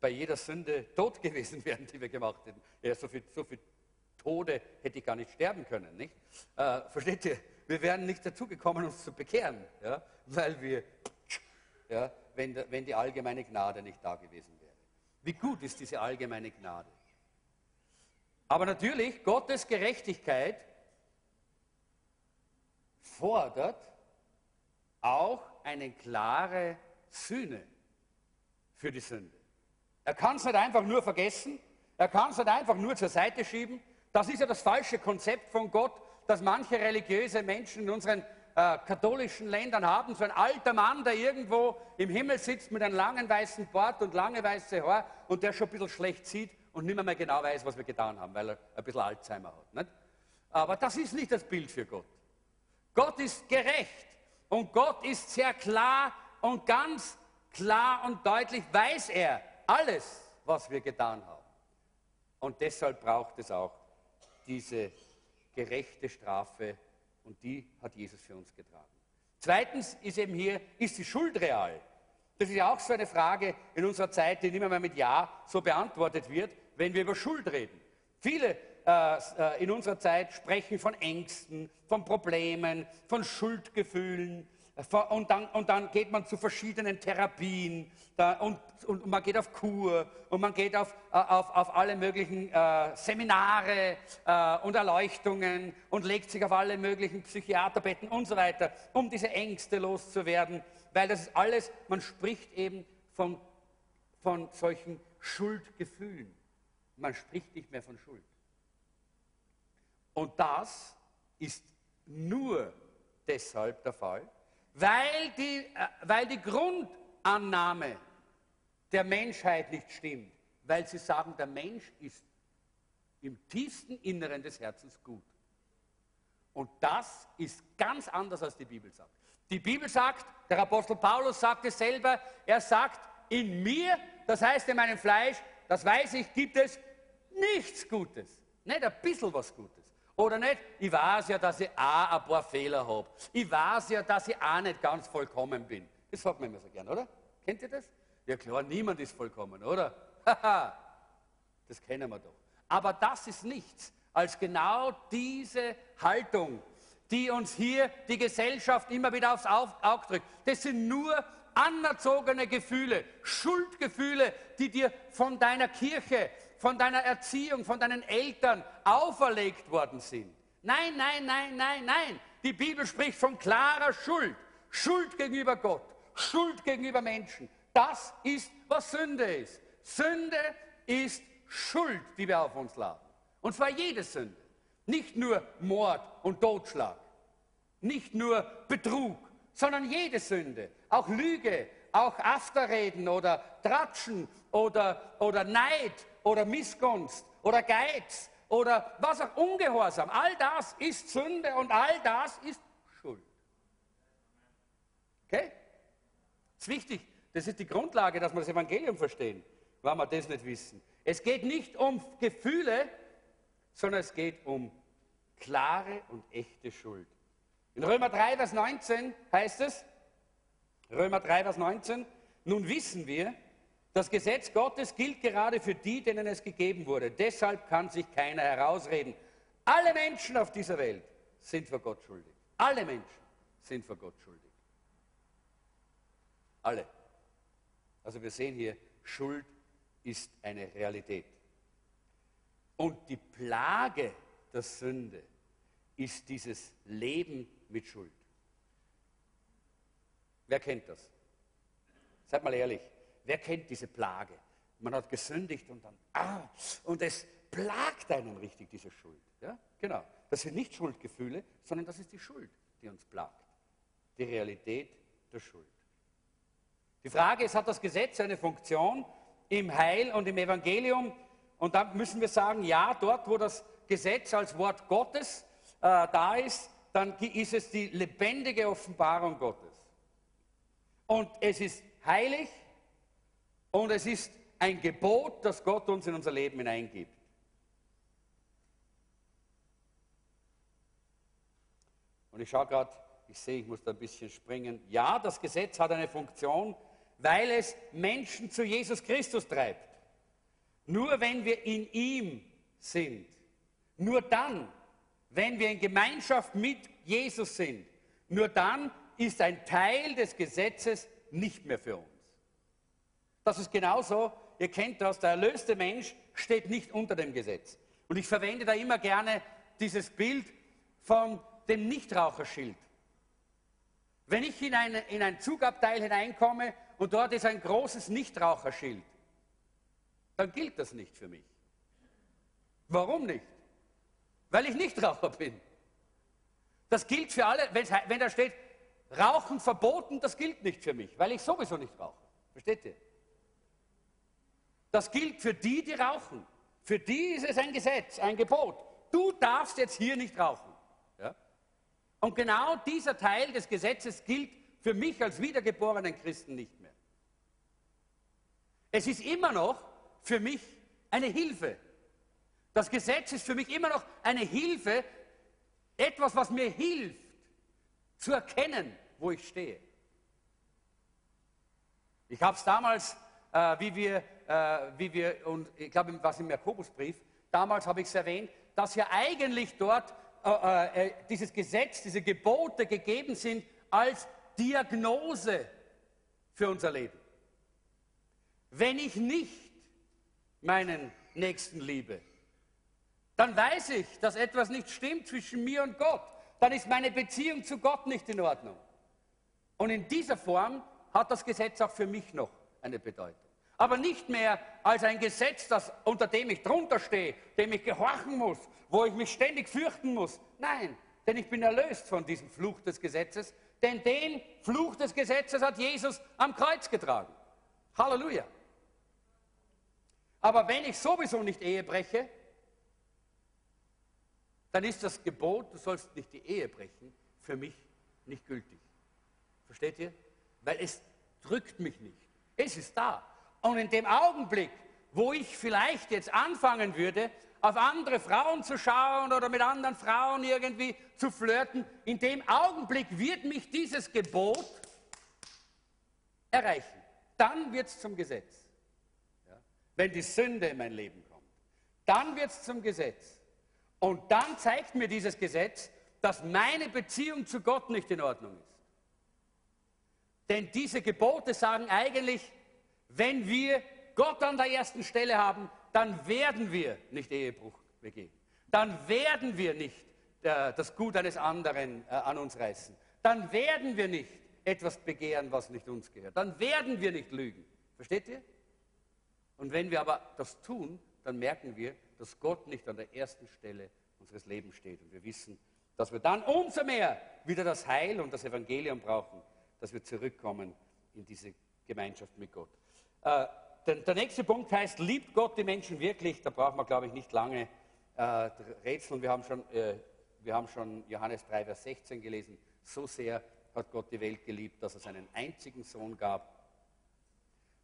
bei jeder Sünde tot <laughs> gewesen wären, die wir gemacht hätten, ja, so viel, so viel Tode hätte ich gar nicht sterben können, nicht? Äh, versteht ihr? Wir wären nicht dazu gekommen, uns zu bekehren, ja? weil wir, ja, wenn, wenn die allgemeine Gnade nicht da gewesen wäre. Wie gut ist diese allgemeine Gnade? Aber natürlich, Gottes Gerechtigkeit fordert auch eine klare Sühne für die Sünde. Er kann es nicht einfach nur vergessen, er kann es nicht einfach nur zur Seite schieben. Das ist ja das falsche Konzept von Gott, das manche religiöse Menschen in unseren äh, katholischen Ländern haben. So ein alter Mann, der irgendwo im Himmel sitzt mit einem langen weißen Bart und lange weiße Haar und der schon ein bisschen schlecht sieht und nicht mehr, mehr genau weiß, was wir getan haben, weil er ein bisschen Alzheimer hat. Nicht? Aber das ist nicht das Bild für Gott. Gott ist gerecht und Gott ist sehr klar und ganz klar und deutlich weiß er alles, was wir getan haben. Und deshalb braucht es auch diese gerechte Strafe und die hat Jesus für uns getragen. Zweitens ist eben hier, ist die Schuld real? Das ist ja auch so eine Frage in unserer Zeit, die immer mehr mit Ja so beantwortet wird, wenn wir über Schuld reden. Viele äh, äh in unserer Zeit sprechen von Ängsten, von Problemen, von Schuldgefühlen, und dann, und dann, geht man zu verschiedenen Therapien da, und, und, man geht auf Kur und man geht auf, äh, auf, auf alle möglichen äh, Seminare äh, und Erleuchtungen und legt sich auf alle möglichen Psychiaterbetten und so weiter, um diese Ängste loszuwerden, weil das ist alles, man spricht eben von, von solchen Schuldgefühlen. Man spricht nicht mehr von Schuld. Und das ist nur deshalb der Fall, weil die, äh, weil die Grundannahme der Menschheit nicht stimmt, weil sie sagen, der Mensch ist im tiefsten Inneren des Herzens gut. Und das ist ganz anders, als die Bibel sagt. Die Bibel sagt, der Apostel Paulus sagt es selber, er sagt, in mir, das heißt in meinem Fleisch, das weiß ich, gibt es nichts Gutes. Nicht ein bisschen was Gutes. Oder nicht? Ich weiß ja, dass ich auch ein paar Fehler habe. Ich weiß ja, dass ich auch nicht ganz vollkommen bin. Das sagt man immer so gern, oder? Kennt ihr das? Ja klar, niemand ist vollkommen, oder? <laughs> Haha, das kennen wir doch. Aber das ist nichts als genau diese Haltung, die uns hier die Gesellschaft immer wieder aufs Auge drückt. Das sind nur anerzogene Gefühle, Schuldgefühle, die dir von deiner Kirche, von deiner Erziehung, von deinen Eltern auferlegt worden sind. Nein, nein, nein, nein, nein. Die Bibel spricht von klarer Schuld. Schuld gegenüber Gott, Schuld gegenüber Menschen. Das ist, was Sünde ist. Sünde ist Schuld, die wir auf uns laden. Und zwar jede Sünde. Nicht nur Mord und Totschlag. Nicht nur Betrug, sondern jede Sünde. Auch Lüge, auch Afterreden oder Tratschen oder, oder Neid oder Missgunst oder Geiz oder was auch Ungehorsam. All das ist Sünde und all das ist Schuld. Okay? Das ist wichtig. Das ist die Grundlage, dass wir das Evangelium verstehen, wenn wir das nicht wissen. Es geht nicht um Gefühle, sondern es geht um klare und echte Schuld. In Römer 3, Vers 19 heißt es, Römer 3, Vers 19, nun wissen wir, das Gesetz Gottes gilt gerade für die, denen es gegeben wurde. Deshalb kann sich keiner herausreden. Alle Menschen auf dieser Welt sind vor Gott schuldig. Alle Menschen sind vor Gott schuldig. Alle. Also wir sehen hier, Schuld ist eine Realität. Und die Plage der Sünde ist dieses Leben mit Schuld. Wer kennt das? Seid mal ehrlich. Wer kennt diese Plage? Man hat gesündigt und dann, ah, und es plagt einen richtig, diese Schuld. Ja? Genau. Das sind nicht Schuldgefühle, sondern das ist die Schuld, die uns plagt. Die Realität der Schuld. Die Frage ist, hat das Gesetz eine Funktion im Heil und im Evangelium? Und dann müssen wir sagen, ja, dort, wo das Gesetz als Wort Gottes äh, da ist, dann ist es die lebendige Offenbarung Gottes. Und es ist heilig, und es ist ein Gebot, das Gott uns in unser Leben hineingibt. Und ich schaue gerade, ich sehe, ich muss da ein bisschen springen. Ja, das Gesetz hat eine Funktion, weil es Menschen zu Jesus Christus treibt. Nur wenn wir in ihm sind, nur dann, wenn wir in Gemeinschaft mit Jesus sind, nur dann ist ein Teil des Gesetzes nicht mehr für uns. Das ist genauso, ihr kennt das, der erlöste Mensch steht nicht unter dem Gesetz. Und ich verwende da immer gerne dieses Bild von dem Nichtraucherschild. Wenn ich in ein, in ein Zugabteil hineinkomme und dort ist ein großes Nichtraucherschild, dann gilt das nicht für mich. Warum nicht? Weil ich Nichtraucher bin. Das gilt für alle, wenn da steht, Rauchen verboten, das gilt nicht für mich, weil ich sowieso nicht rauche. Versteht ihr? Das gilt für die, die rauchen. Für die ist es ein Gesetz, ein Gebot. Du darfst jetzt hier nicht rauchen. Ja? Und genau dieser Teil des Gesetzes gilt für mich als wiedergeborenen Christen nicht mehr. Es ist immer noch für mich eine Hilfe. Das Gesetz ist für mich immer noch eine Hilfe, etwas, was mir hilft, zu erkennen, wo ich stehe. Ich habe es damals, äh, wie, wir, äh, wie wir, und ich glaube, was im Jakobusbrief, damals habe ich es erwähnt, dass ja eigentlich dort äh, äh, äh, dieses Gesetz, diese Gebote gegeben sind als Diagnose für unser Leben. Wenn ich nicht meinen Nächsten liebe, dann weiß ich, dass etwas nicht stimmt zwischen mir und Gott. Dann ist meine Beziehung zu Gott nicht in Ordnung. Und in dieser Form hat das Gesetz auch für mich noch eine Bedeutung. Aber nicht mehr als ein Gesetz, das, unter dem ich drunter stehe, dem ich gehorchen muss, wo ich mich ständig fürchten muss. Nein, denn ich bin erlöst von diesem Fluch des Gesetzes, denn den Fluch des Gesetzes hat Jesus am Kreuz getragen. Halleluja. Aber wenn ich sowieso nicht Ehe breche, dann ist das Gebot, du sollst nicht die Ehe brechen, für mich nicht gültig. Versteht ihr? Weil es drückt mich nicht. Es ist da. Und in dem Augenblick, wo ich vielleicht jetzt anfangen würde, auf andere Frauen zu schauen oder mit anderen Frauen irgendwie zu flirten, in dem Augenblick wird mich dieses Gebot erreichen. Dann wird es zum Gesetz. Ja? Wenn die Sünde in mein Leben kommt, dann wird es zum Gesetz. Und dann zeigt mir dieses Gesetz, dass meine Beziehung zu Gott nicht in Ordnung ist. Denn diese Gebote sagen eigentlich, wenn wir Gott an der ersten Stelle haben, dann werden wir nicht Ehebruch begehen. Dann werden wir nicht äh, das Gut eines anderen äh, an uns reißen. Dann werden wir nicht etwas begehren, was nicht uns gehört. Dann werden wir nicht lügen. Versteht ihr? Und wenn wir aber das tun, dann merken wir, dass Gott nicht an der ersten Stelle unseres Lebens steht. Und wir wissen, dass wir dann umso mehr wieder das Heil und das Evangelium brauchen, dass wir zurückkommen in diese Gemeinschaft mit Gott. Äh, der, der, nächste Punkt heißt, liebt Gott die Menschen wirklich? Da braucht man, glaube ich, nicht lange äh, rätseln. Wir haben, schon, äh, wir haben schon Johannes 3, Vers 16 gelesen. So sehr hat Gott die Welt geliebt, dass er seinen einzigen Sohn gab,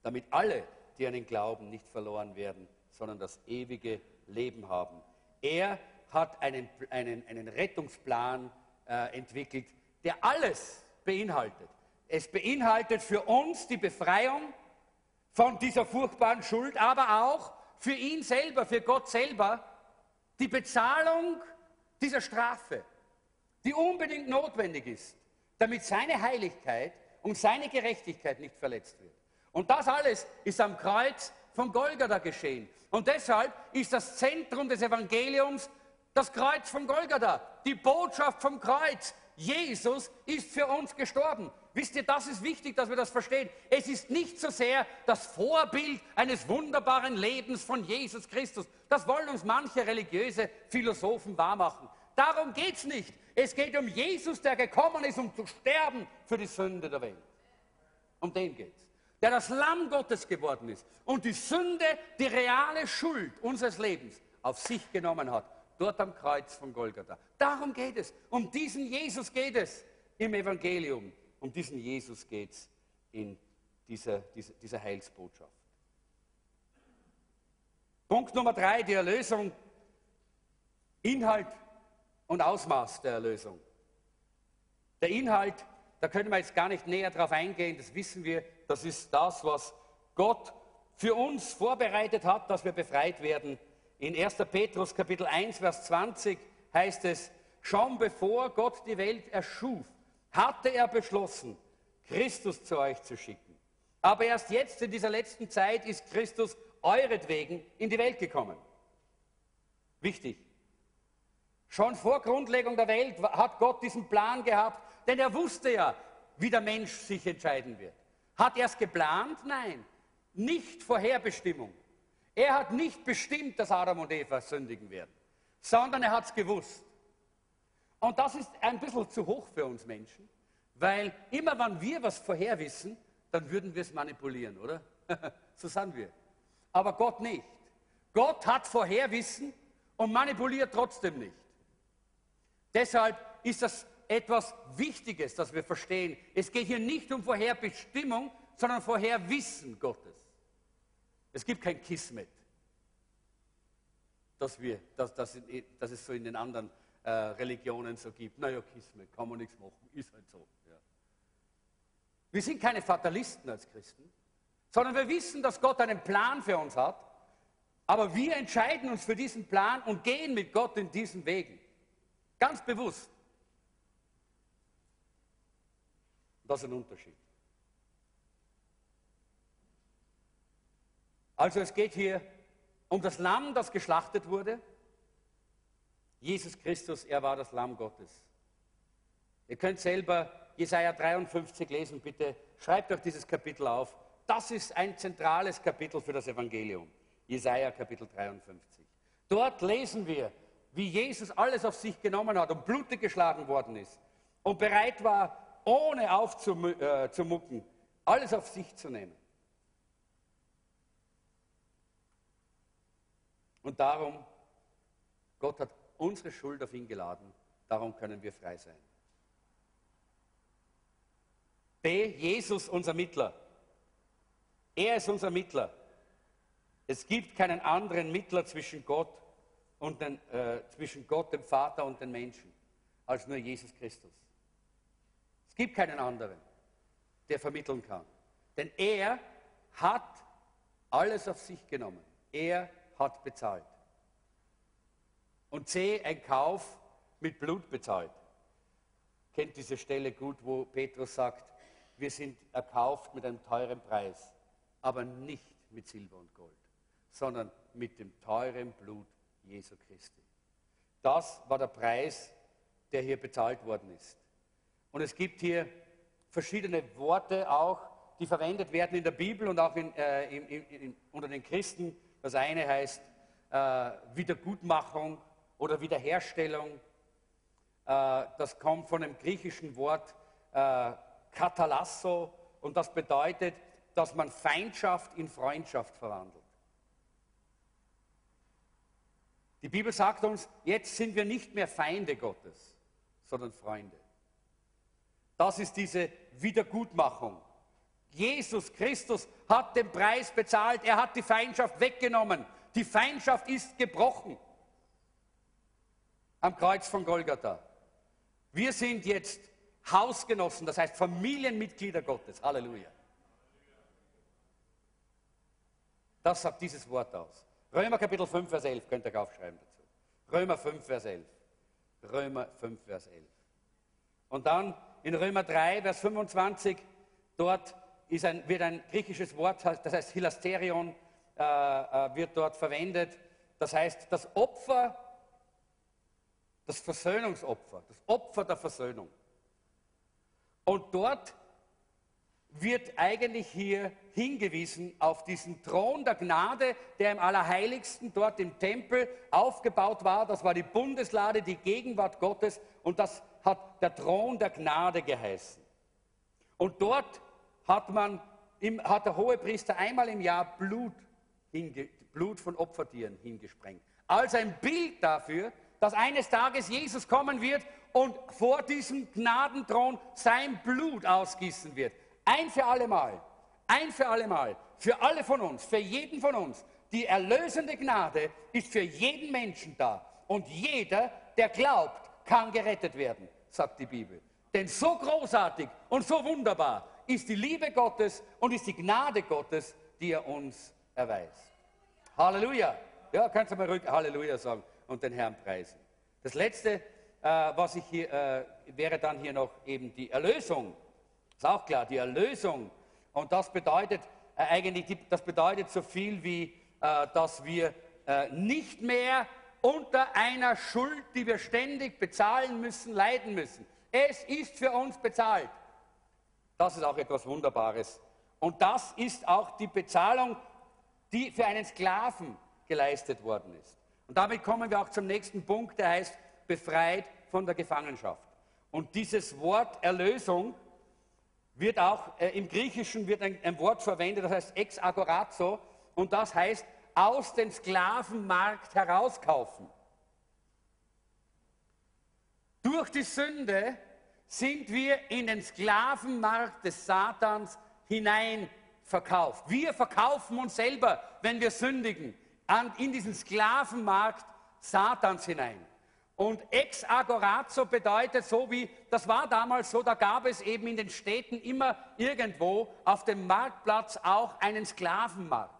damit alle, die an ihn glauben, nicht verloren werden, sondern das ewige Leben haben. Er hat einen, einen, einen Rettungsplan äh, entwickelt, der alles beinhaltet. Es beinhaltet für uns die Befreiung von dieser furchtbaren Schuld, aber auch für ihn selber, für Gott selber, die Bezahlung dieser Strafe, die unbedingt notwendig ist, damit seine Heiligkeit und seine Gerechtigkeit nicht verletzt wird. Und das alles ist am Kreuz von Golgatha geschehen. Und deshalb ist das Zentrum des Evangeliums das Kreuz von Golgatha, die Botschaft vom Kreuz. Jesus ist für uns gestorben. Wisst ihr, das ist wichtig, dass wir das verstehen. Es ist nicht so sehr das Vorbild eines wunderbaren Lebens von Jesus Christus. Das wollen uns manche religiöse Philosophen wahrmachen. Darum geht es nicht. Es geht um Jesus, der gekommen ist, um zu sterben für die Sünde der Welt. Um den geht es. Der das Lamm Gottes geworden ist und die Sünde, die reale Schuld unseres Lebens auf sich genommen hat. Dort am Kreuz von Golgatha. Darum geht es. Um diesen Jesus geht es im Evangelium. Um diesen Jesus geht es in dieser, dieser, dieser Heilsbotschaft. Punkt Nummer drei, die Erlösung. Inhalt und Ausmaß der Erlösung. Der Inhalt, da können wir jetzt gar nicht näher drauf eingehen, das wissen wir, das ist das, was Gott für uns vorbereitet hat, dass wir befreit werden. In 1. Petrus Kapitel 1, Vers 20 heißt es, schon bevor Gott die Welt erschuf, hatte er beschlossen, Christus zu euch zu schicken. Aber erst jetzt in dieser letzten Zeit ist Christus euretwegen in die Welt gekommen. Wichtig. Schon vor Grundlegung der Welt hat Gott diesen Plan gehabt, denn er wusste ja, wie der Mensch sich entscheiden wird. Hat er es geplant? Nein. Nicht Vorherbestimmung. Er hat nicht bestimmt, dass Adam und Eva sündigen werden, sondern er hat es gewusst. Und das ist ein bisschen zu hoch für uns Menschen, weil immer wenn wir was vorher wissen, dann würden wir es manipulieren, oder? <laughs> so sind wir. Aber Gott nicht. Gott hat Vorherwissen und manipuliert trotzdem nicht. Deshalb ist das etwas Wichtiges, das wir verstehen. Es geht hier nicht um Vorherbestimmung, sondern Vorherwissen Gottes. Es gibt kein Kismet, das, wir, das, das, das es so in den anderen äh, Religionen so gibt. Naja, Kismet, kann man nichts machen, ist halt so. Ja. Wir sind keine Fatalisten als Christen, sondern wir wissen, dass Gott einen Plan für uns hat, aber wir entscheiden uns für diesen Plan und gehen mit Gott in diesen Wegen. Ganz bewusst. Das ist ein Unterschied. Also es geht hier um das Lamm, das geschlachtet wurde. Jesus Christus, er war das Lamm Gottes. Ihr könnt selber Jesaja 53 lesen, bitte. Schreibt euch dieses Kapitel auf. Das ist ein zentrales Kapitel für das Evangelium. Jesaja Kapitel 53. Dort lesen wir, wie Jesus alles auf sich genommen hat und blutig geschlagen worden ist und bereit war, ohne aufzumucken, äh, alles auf sich zu nehmen. Und darum, Gott hat unsere Schuld auf ihn geladen, darum können wir frei sein. B. Jesus, unser Mittler. Er ist unser Mittler. Es gibt keinen anderen Mittler zwischen Gott und den, äh, zwischen Gott, dem Vater und den Menschen, als nur Jesus Christus. Es gibt keinen anderen, der vermitteln kann. Denn er hat alles auf sich genommen. Er hat bezahlt. Und C, ein Kauf mit Blut bezahlt. Kennt diese Stelle gut, wo Petrus sagt, wir sind erkauft mit einem teuren Preis, aber nicht mit Silber und Gold, sondern mit dem teuren Blut Jesu Christi. Das war der Preis, der hier bezahlt worden ist. Und es gibt hier verschiedene Worte auch, die verwendet werden in der Bibel und auch in, äh, in, in, unter den Christen das eine heißt äh, Wiedergutmachung oder Wiederherstellung. Äh, das kommt von dem griechischen Wort äh, Katalasso und das bedeutet, dass man Feindschaft in Freundschaft verwandelt. Die Bibel sagt uns, jetzt sind wir nicht mehr Feinde Gottes, sondern Freunde. Das ist diese Wiedergutmachung. Jesus Christus hat den Preis bezahlt, er hat die Feindschaft weggenommen. Die Feindschaft ist gebrochen am Kreuz von Golgatha. Wir sind jetzt Hausgenossen, das heißt Familienmitglieder Gottes. Halleluja. Das sagt dieses Wort aus. Römer Kapitel 5, Vers 11 könnt ihr aufschreiben dazu. Römer 5, Vers 11. Römer 5, Vers 11. Und dann in Römer 3, Vers 25, dort ein, wird ein griechisches Wort, das heißt Hilasterion, äh, äh, wird dort verwendet. Das heißt, das Opfer, das Versöhnungsopfer, das Opfer der Versöhnung. Und dort wird eigentlich hier hingewiesen auf diesen Thron der Gnade, der im Allerheiligsten dort im Tempel aufgebaut war. Das war die Bundeslade, die Gegenwart Gottes und das hat der Thron der Gnade geheißen. Und dort hat, man, hat der Hohepriester einmal im Jahr Blut, Blut von Opfertieren hingesprengt. Als ein Bild dafür, dass eines Tages Jesus kommen wird und vor diesem Gnadenthron sein Blut ausgießen wird. Ein für alle Mal. Ein für alle Mal. Für alle von uns, für jeden von uns. Die erlösende Gnade ist für jeden Menschen da. Und jeder, der glaubt, kann gerettet werden, sagt die Bibel. Denn so großartig und so wunderbar ist die Liebe Gottes und ist die Gnade Gottes, die er uns erweist. Halleluja. Ja, kannst du mal ruhig Halleluja sagen und den Herrn preisen. Das letzte, äh, was ich hier, äh, wäre dann hier noch eben die Erlösung. Ist auch klar, die Erlösung. Und das bedeutet äh, eigentlich, die, das bedeutet so viel wie, äh, dass wir äh, nicht mehr unter einer Schuld, die wir ständig bezahlen müssen, leiden müssen. Es ist für uns bezahlt. Das ist auch etwas Wunderbares. Und das ist auch die Bezahlung, die für einen Sklaven geleistet worden ist. Und damit kommen wir auch zum nächsten Punkt, der heißt befreit von der Gefangenschaft. Und dieses Wort Erlösung wird auch äh, im Griechischen wird ein, ein, Wort verwendet, das heißt ex agorazo, und das heißt aus dem Sklavenmarkt herauskaufen. Durch die Sünde sind wir in den Sklavenmarkt des Satans hinein verkauft. Wir verkaufen uns selber, wenn wir sündigen, an, in diesen Sklavenmarkt Satans hinein. Und ex agorazo bedeutet so wie, das war damals so, da gab es eben in den Städten immer irgendwo auf dem Marktplatz auch einen Sklavenmarkt.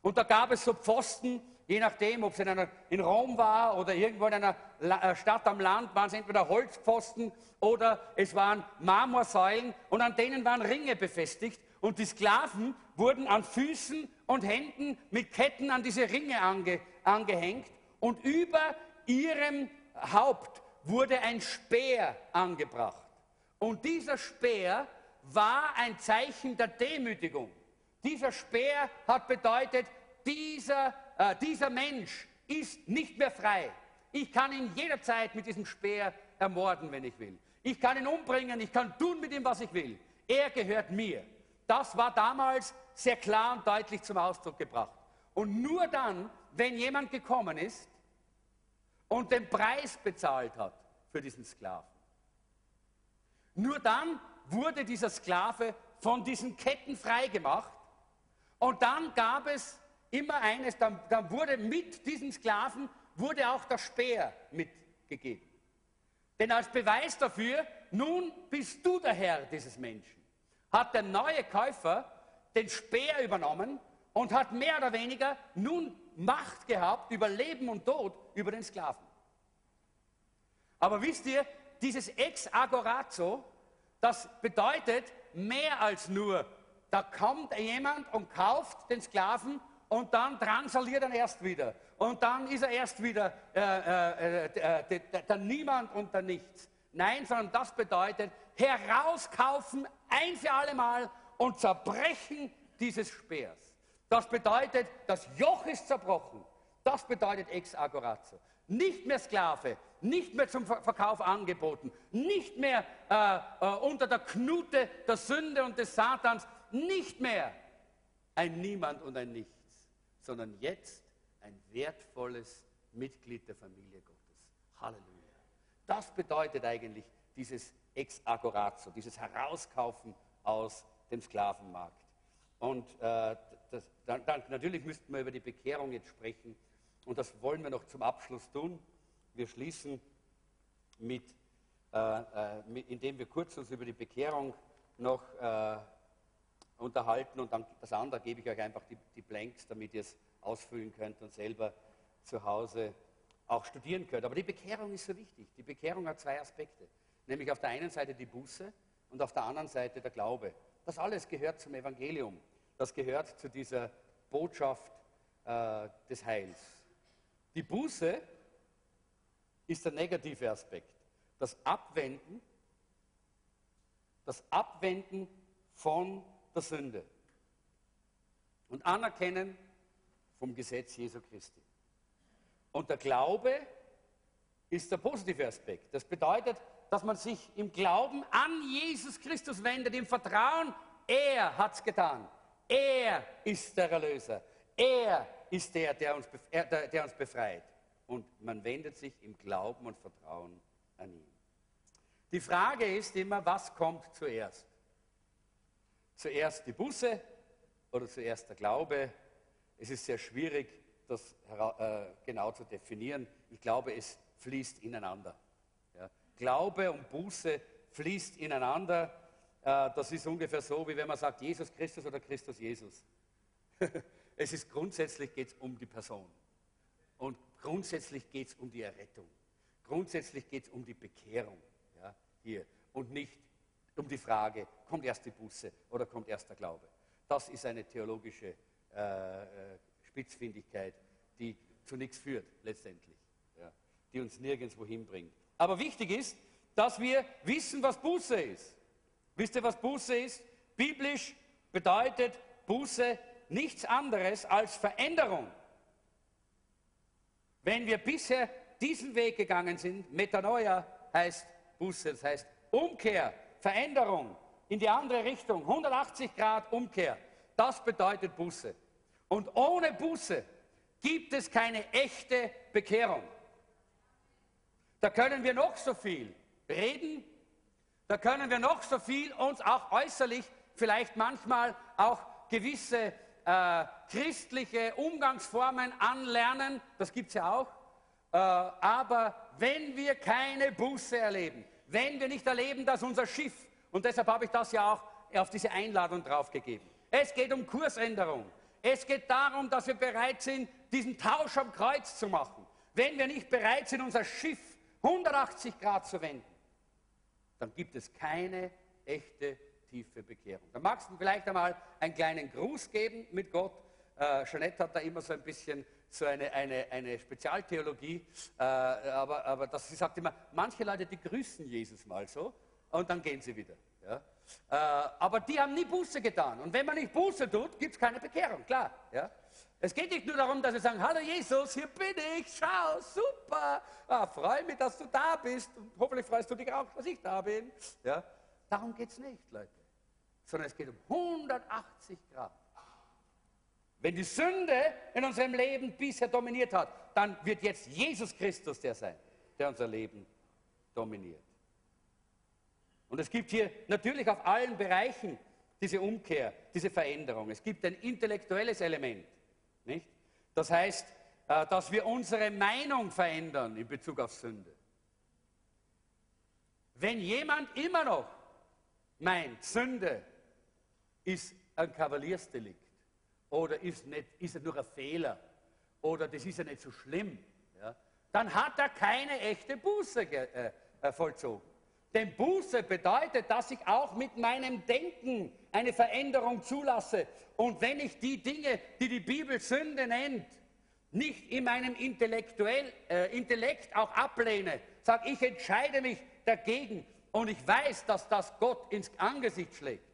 Und da gab es so Pfosten, je nachdem, ob es in, einer, in Rom war oder irgendwo in einer äh, Stadt am Land, waren es entweder Holzpfosten oder es waren Marmorsäulen und an denen waren Ringe befestigt. Und die Sklaven wurden an Füßen und Händen mit Ketten an diese Ringe ange, angehängt und über ihrem Haupt wurde ein Speer angebracht. Und dieser Speer war ein Zeichen der Demütigung. Dieser Speer hat bedeutet, dieser, äh, dieser Mensch ist nicht mehr frei. Ich kann ihn jederzeit mit diesem Speer ermorden, wenn ich will. Ich kann ihn umbringen, ich kann tun mit ihm, was ich will. Er gehört mir. Das war damals sehr klar und deutlich zum Ausdruck gebracht. Und nur dann, wenn jemand gekommen ist und den Preis bezahlt hat für diesen Sklaven. Nur dann wurde dieser Sklave von diesen Ketten freigemacht und dann gab es immer eines, dann, dann wurde mit diesen Sklaven wurde auch der Speer mitgegeben. Denn als Beweis dafür, nun bist du der Herr dieses Menschen, hat der neue Käufer den Speer übernommen und hat mehr oder weniger nun Macht gehabt über Leben und Tod über den Sklaven. Aber wisst ihr, dieses Ex agorazo, das bedeutet mehr als nur, da kommt jemand und kauft den Sklaven und dann drangsaliert er erst wieder. Und dann ist er erst wieder äh, äh, äh, der, Niemand und der Nichts. Nein, sondern das bedeutet herauskaufen ein für alle Mal und zerbrechen dieses Speers. Das bedeutet, das Joch ist zerbrochen. Das bedeutet ex agorazo. Nicht mehr Sklave, nicht mehr zum Verkauf angeboten, nicht mehr äh, äh, unter der Knute der Sünde und des Satans, nicht mehr ein Niemand und ein Nichts, sondern jetzt ein wertvolles Mitglied der Familie Gottes. Halleluja. Das bedeutet eigentlich dieses Ex agorazo, dieses Herauskaufen aus dem Sklavenmarkt. Und äh, das, dann, dann, natürlich müssten wir über die Bekehrung jetzt sprechen. Und das wollen wir noch zum Abschluss tun. Wir schließen mit, äh, äh, mit indem wir kurz uns über die Bekehrung noch äh, unterhalten und dann das andere gebe ich euch einfach die, die Blanks, damit ihr es ausfüllen könnt und selber zu Hause auch studieren könnt. Aber die Bekehrung ist so wichtig. Die Bekehrung hat zwei Aspekte, nämlich auf der einen Seite die Buße und auf der anderen Seite der Glaube. Das alles gehört zum Evangelium. Das gehört zu dieser Botschaft äh, des Heils. Die Buße ist der negative Aspekt. Das Abwenden, das Abwenden von der Sünde und Anerkennen vom Gesetz Jesu Christi. Und der Glaube ist der positive Aspekt. Das bedeutet, dass man sich im Glauben an Jesus Christus wendet, im Vertrauen, er hat es getan. Er ist der Erlöser. Er ist der, der uns, der, der uns befreit. Und man wendet sich im Glauben und Vertrauen an ihn. Die Frage ist immer, was kommt zuerst? Zuerst die Buße oder zuerst der Glaube? Es ist sehr schwierig, das äh, genau zu definieren. Ich glaube, es fließt ineinander. Ja. Glaube und Buße fließt ineinander. Äh, das ist ungefähr so, wie wenn man sagt, Jesus Christus oder Christus Jesus. <laughs> es ist grundsätzlich geht es um die Person. Und grundsätzlich geht es um die Errettung. Grundsätzlich geht es um die Bekehrung. Ja, hier. Und nicht um die Frage, kommt erst die Buße oder kommt erst der Glaube? Das ist eine theologische äh, äh, Spitzfindigkeit, die zu nichts führt letztendlich, ja, die uns nirgendwo hinbringt. Aber wichtig ist, dass wir wissen, was Buße ist. Wisst ihr, was Buße ist? Biblisch bedeutet Buße nichts anderes als Veränderung. Wenn wir bisher diesen Weg gegangen sind, Metanoia heißt Buße, das heißt Umkehr, Veränderung in die andere Richtung, 180 Grad Umkehr, das bedeutet Buße. Und ohne Buße gibt es keine echte Bekehrung. Da können wir noch so viel reden, da können wir noch so viel uns auch äußerlich, vielleicht manchmal auch gewisse äh, christliche Umgangsformen anlernen, das gibt es ja auch. Äh, aber wenn wir keine Buße erleben, wenn wir nicht erleben, dass unser Schiff, und deshalb habe ich das ja auch auf diese Einladung draufgegeben, es geht um Kursänderung. Es geht darum, dass wir bereit sind, diesen Tausch am Kreuz zu machen. Wenn wir nicht bereit sind, unser Schiff 180 Grad zu wenden, dann gibt es keine echte tiefe Bekehrung. Da magst du vielleicht einmal einen kleinen Gruß geben mit Gott. Äh, Jeanette hat da immer so ein bisschen so eine, eine, eine Spezialtheologie, äh, aber, aber das, sie sagt immer, manche Leute, die grüßen Jesus mal so und dann gehen sie wieder. Ja? Äh, aber die haben nie Buße getan. Und wenn man nicht Buße tut, gibt es keine Bekehrung, klar. Ja? Es geht nicht nur darum, dass sie sagen, hallo Jesus, hier bin ich, schau, super, ah, freue mich, dass du da bist und hoffentlich freust du dich auch, dass ich da bin. Ja? Darum geht es nicht, Leute, sondern es geht um 180 Grad. Wenn die Sünde in unserem Leben bisher dominiert hat, dann wird jetzt Jesus Christus der sein, der unser Leben dominiert. Und es gibt hier natürlich auf allen Bereichen diese Umkehr, diese Veränderung. Es gibt ein intellektuelles Element. Nicht? Das heißt, äh, dass wir unsere Meinung verändern in Bezug auf Sünde. Wenn jemand immer noch meint, Sünde ist ein Kavaliersdelikt oder ist, nicht, ist er nur ein Fehler oder das ist ja nicht so schlimm, ja, dann hat er keine echte Buße äh, äh, vollzogen. Denn Buße bedeutet, dass ich auch mit meinem Denken eine Veränderung zulasse. Und wenn ich die Dinge, die die Bibel Sünde nennt, nicht in meinem Intellektuell, äh, Intellekt auch ablehne, sage ich entscheide mich dagegen und ich weiß, dass das Gott ins Angesicht schlägt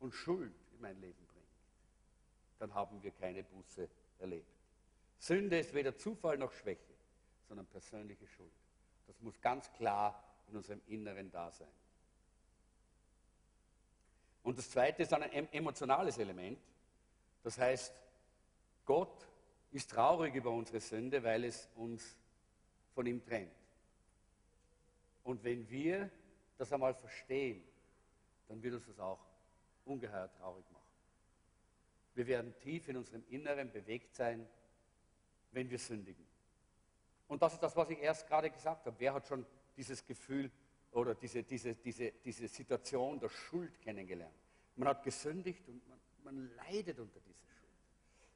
und Schuld in mein Leben dann haben wir keine Buße erlebt. Sünde ist weder Zufall noch Schwäche, sondern persönliche Schuld. Das muss ganz klar in unserem inneren Dasein. Und das zweite ist ein emotionales Element. Das heißt, Gott ist traurig über unsere Sünde, weil es uns von ihm trennt. Und wenn wir das einmal verstehen, dann wird uns das auch ungeheuer traurig machen. Wir werden tief in unserem Inneren bewegt sein, wenn wir sündigen. Und das ist das, was ich erst gerade gesagt habe. Wer hat schon dieses Gefühl oder diese, diese, diese, diese Situation der Schuld kennengelernt. Man hat gesündigt und man, man leidet unter dieser Schuld.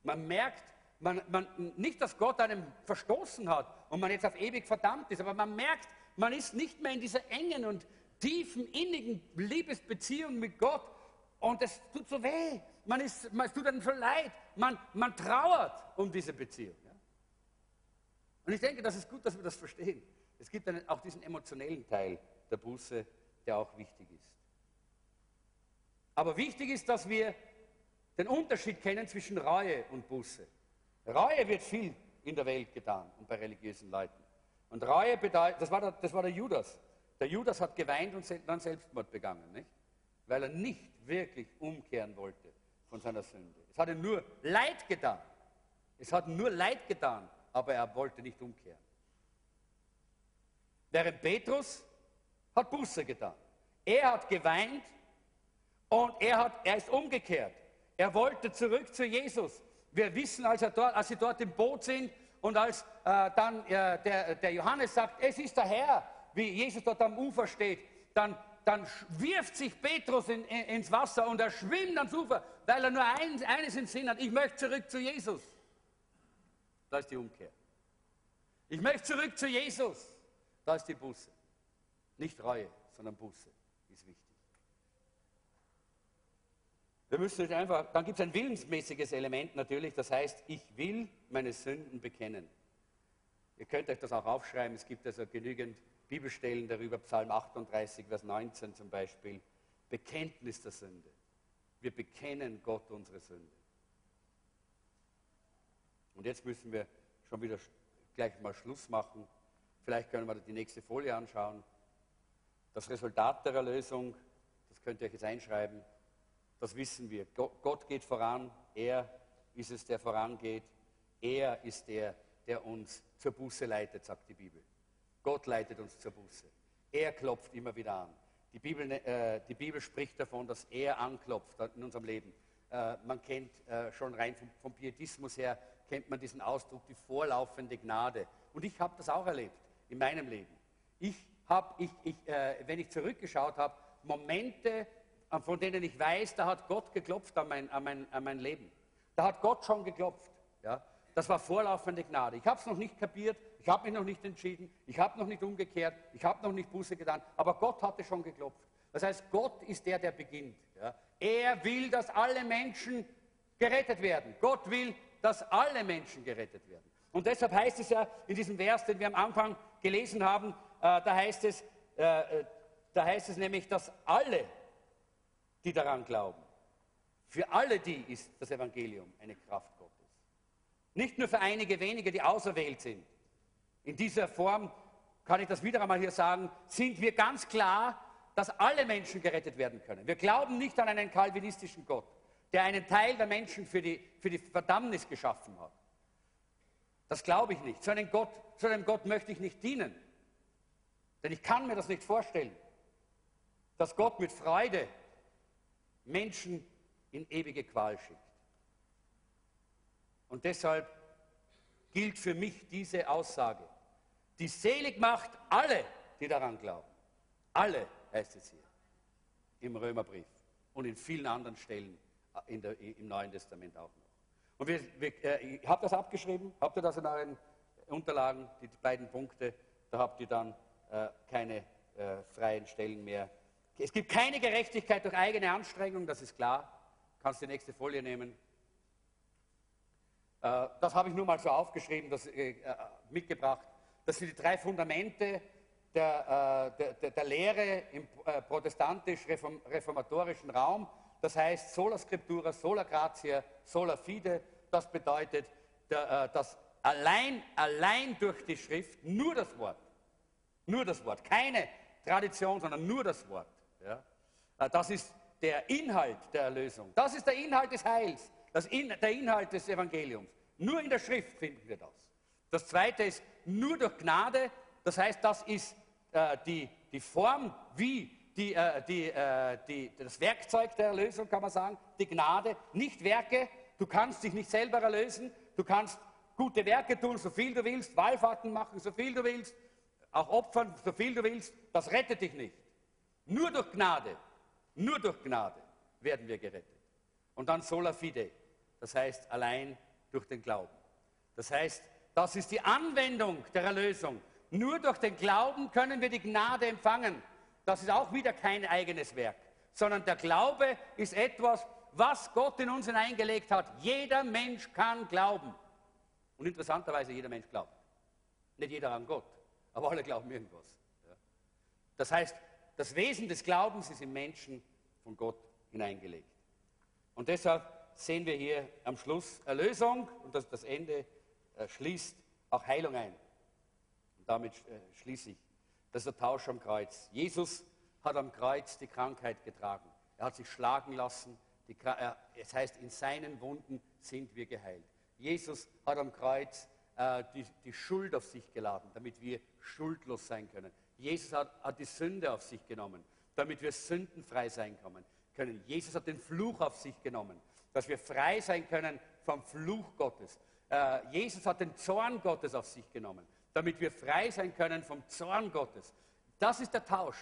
Man merkt, man, man, nicht, dass Gott einem verstoßen hat und man jetzt auf ewig verdammt ist, aber man merkt, man ist nicht mehr in dieser engen und tiefen, innigen Liebesbeziehung mit Gott und es tut so weh. Man ist, man, tut einem leid. Man, man trauert um diese Beziehung. Ja? Und ich denke, das ist gut, dass wir das verstehen. Es gibt einen, auch diesen emotionellen Teil der Buße, der auch wichtig ist. Aber wichtig ist, dass wir den Unterschied kennen zwischen Reue und Buße. Reue wird viel in der Welt getan und bei religiösen Leuten. Und Reue bedeutet, das war der, das war der Judas. Der Judas hat geweint und dann Selbstmord begangen, nicht? weil er nicht wirklich umkehren wollte von seiner Sünde. Es hat ihm nur Leid getan. Es hat ihm nur Leid getan, aber er wollte nicht umkehren. Während Petrus hat Buße getan. Er hat geweint und er, hat, er ist umgekehrt. Er wollte zurück zu Jesus. Wir wissen, als, er dort, als sie dort im Boot sind und als äh, dann äh, der, der Johannes sagt, es ist der Herr, wie Jesus dort am Ufer steht, dann, dann wirft sich Petrus in, in, ins Wasser und er schwimmt ans Ufer, weil er nur ein, eines im Sinn hat, ich möchte zurück zu Jesus. Da ist die Umkehr. Ich möchte zurück zu Jesus. Da ist die Buße. Nicht Reue, sondern Buße ist wichtig. Wir müssen nicht einfach, dann gibt es ein willensmäßiges Element natürlich, das heißt, ich will meine Sünden bekennen. Ihr könnt euch das auch aufschreiben, es gibt also genügend Bibelstellen darüber, Psalm 38, Vers 19 zum Beispiel, Bekenntnis der Sünde. Wir bekennen Gott unsere Sünde. Und jetzt müssen wir schon wieder gleich mal Schluss machen. Vielleicht können wir die nächste Folie anschauen. Das Resultat der Erlösung, das könnt ihr euch jetzt einschreiben, das wissen wir. Gott geht voran, er ist es, der vorangeht. Er ist der, der uns zur Buße leitet, sagt die Bibel. Gott leitet uns zur Buße. Er klopft immer wieder an. Die Bibel, ne, äh, die Bibel spricht davon, dass er anklopft in unserem Leben. Äh, man kennt äh, schon rein vom, vom Pietismus her, kennt man diesen Ausdruck, die vorlaufende Gnade. Und ich habe das auch erlebt in meinem Leben. Ich habe, ich, ich, äh, wenn ich zurückgeschaut habe, Momente, äh, von denen ich weiß, da hat Gott geklopft an mein, an mein, an mein Leben. Da hat Gott schon geklopft. Ja? Das war vorlaufende Gnade. Ich habe es noch nicht kapiert, ich habe mich noch nicht entschieden, ich habe noch nicht umgekehrt, ich habe noch nicht Buße getan, aber Gott hatte schon geklopft. Das heißt, Gott ist der, der beginnt. Ja? Er will, dass alle Menschen gerettet werden. Gott will, dass alle Menschen gerettet werden. Und deshalb heißt es ja in diesem Vers, den wir am Anfang gelesen haben, äh, da, heißt es, äh, äh da heißt es nämlich, dass alle, die daran glauben, für alle die ist das Evangelium eine Kraft Gottes. Nicht nur für einige wenige, die auserwählt sind. In dieser Form kann ich das wieder einmal hier sagen, sind wir ganz klar, dass alle Menschen gerettet werden können. Wir glauben nicht an einen kalvinistischen Gott, der einen Teil der Menschen für die, für die Verdammnis geschaffen hat. Das glaube ich nicht. So einem, Gott, so einem Gott möchte ich nicht dienen. Denn ich kann mir das nicht vorstellen, dass Gott mit Freude Menschen in ewige Qual schickt. Und deshalb gilt für mich diese Aussage. Die selig macht alle, die daran glauben. Alle heißt es hier im Römerbrief und in vielen anderen Stellen äh, der, im Neuen Testament auch noch. Und wir, wir, äh, ich habe das abgeschrieben, habt ihr das in euren Unterlagen, die beiden Punkte, da habt ihr dann äh, keine äh, freien Stellen mehr. Es gibt keine Gerechtigkeit durch eigene Anstrengung, das ist klar. Kannst die nächste Folie nehmen. Äh, das habe ich nur mal so aufgeschrieben, das, äh, mitgebracht. Das sind die drei Fundamente der, der, der, der Lehre im protestantisch-reformatorischen Raum. Das heißt sola scriptura, sola gratia, sola fide. Das bedeutet, dass allein, allein durch die Schrift, nur das Wort, nur das Wort, keine Tradition, sondern nur das Wort. Ja? Das ist der Inhalt der Erlösung. Das ist der Inhalt des Heils, In, der Inhalt des Evangeliums. Nur in der Schrift finden wir das. Das zweite ist nur durch Gnade, das heißt, das ist äh, die, die Form, wie die, äh, die, äh, die, das Werkzeug der Erlösung, kann man sagen, die Gnade, nicht Werke. Du kannst dich nicht selber erlösen, du kannst gute Werke tun, so viel du willst, Wallfahrten machen, so viel du willst, auch opfern, so viel du willst, das rettet dich nicht. Nur durch Gnade nur durch Gnade werden wir gerettet. Und dann sola fide, das heißt allein durch den Glauben. Das heißt, das ist die Anwendung der Erlösung. Nur durch den Glauben können wir die Gnade empfangen. Das ist auch wieder kein eigenes Werk, sondern der Glaube ist etwas, was Gott in uns hineingelegt hat. Jeder Mensch kann glauben. Und interessanterweise, jeder Mensch glaubt. Nicht jeder an Gott, aber alle glauben irgendwas. Das heißt, das Wesen des Glaubens ist im Menschen von Gott hineingelegt. Und deshalb sehen wir hier am Schluss Erlösung und das, das Ende schließt auch Heilung ein. Und damit äh, schließe ich. Das ist der Tausch am Kreuz. Jesus hat am Kreuz die Krankheit getragen. Er hat sich schlagen lassen. Die, äh, es heißt, in seinen Wunden sind wir geheilt. Jesus hat am Kreuz äh, die, die Schuld auf sich geladen, damit wir schuldlos sein können. Jesus hat, hat die Sünde auf sich genommen, damit wir sündenfrei sein können. Jesus hat den Fluch auf sich genommen, dass wir frei sein können vom Fluch Gottes. Äh, Jesus hat den Zorn Gottes auf sich genommen, damit wir frei sein können vom Zorn Gottes. Das ist der Tausch.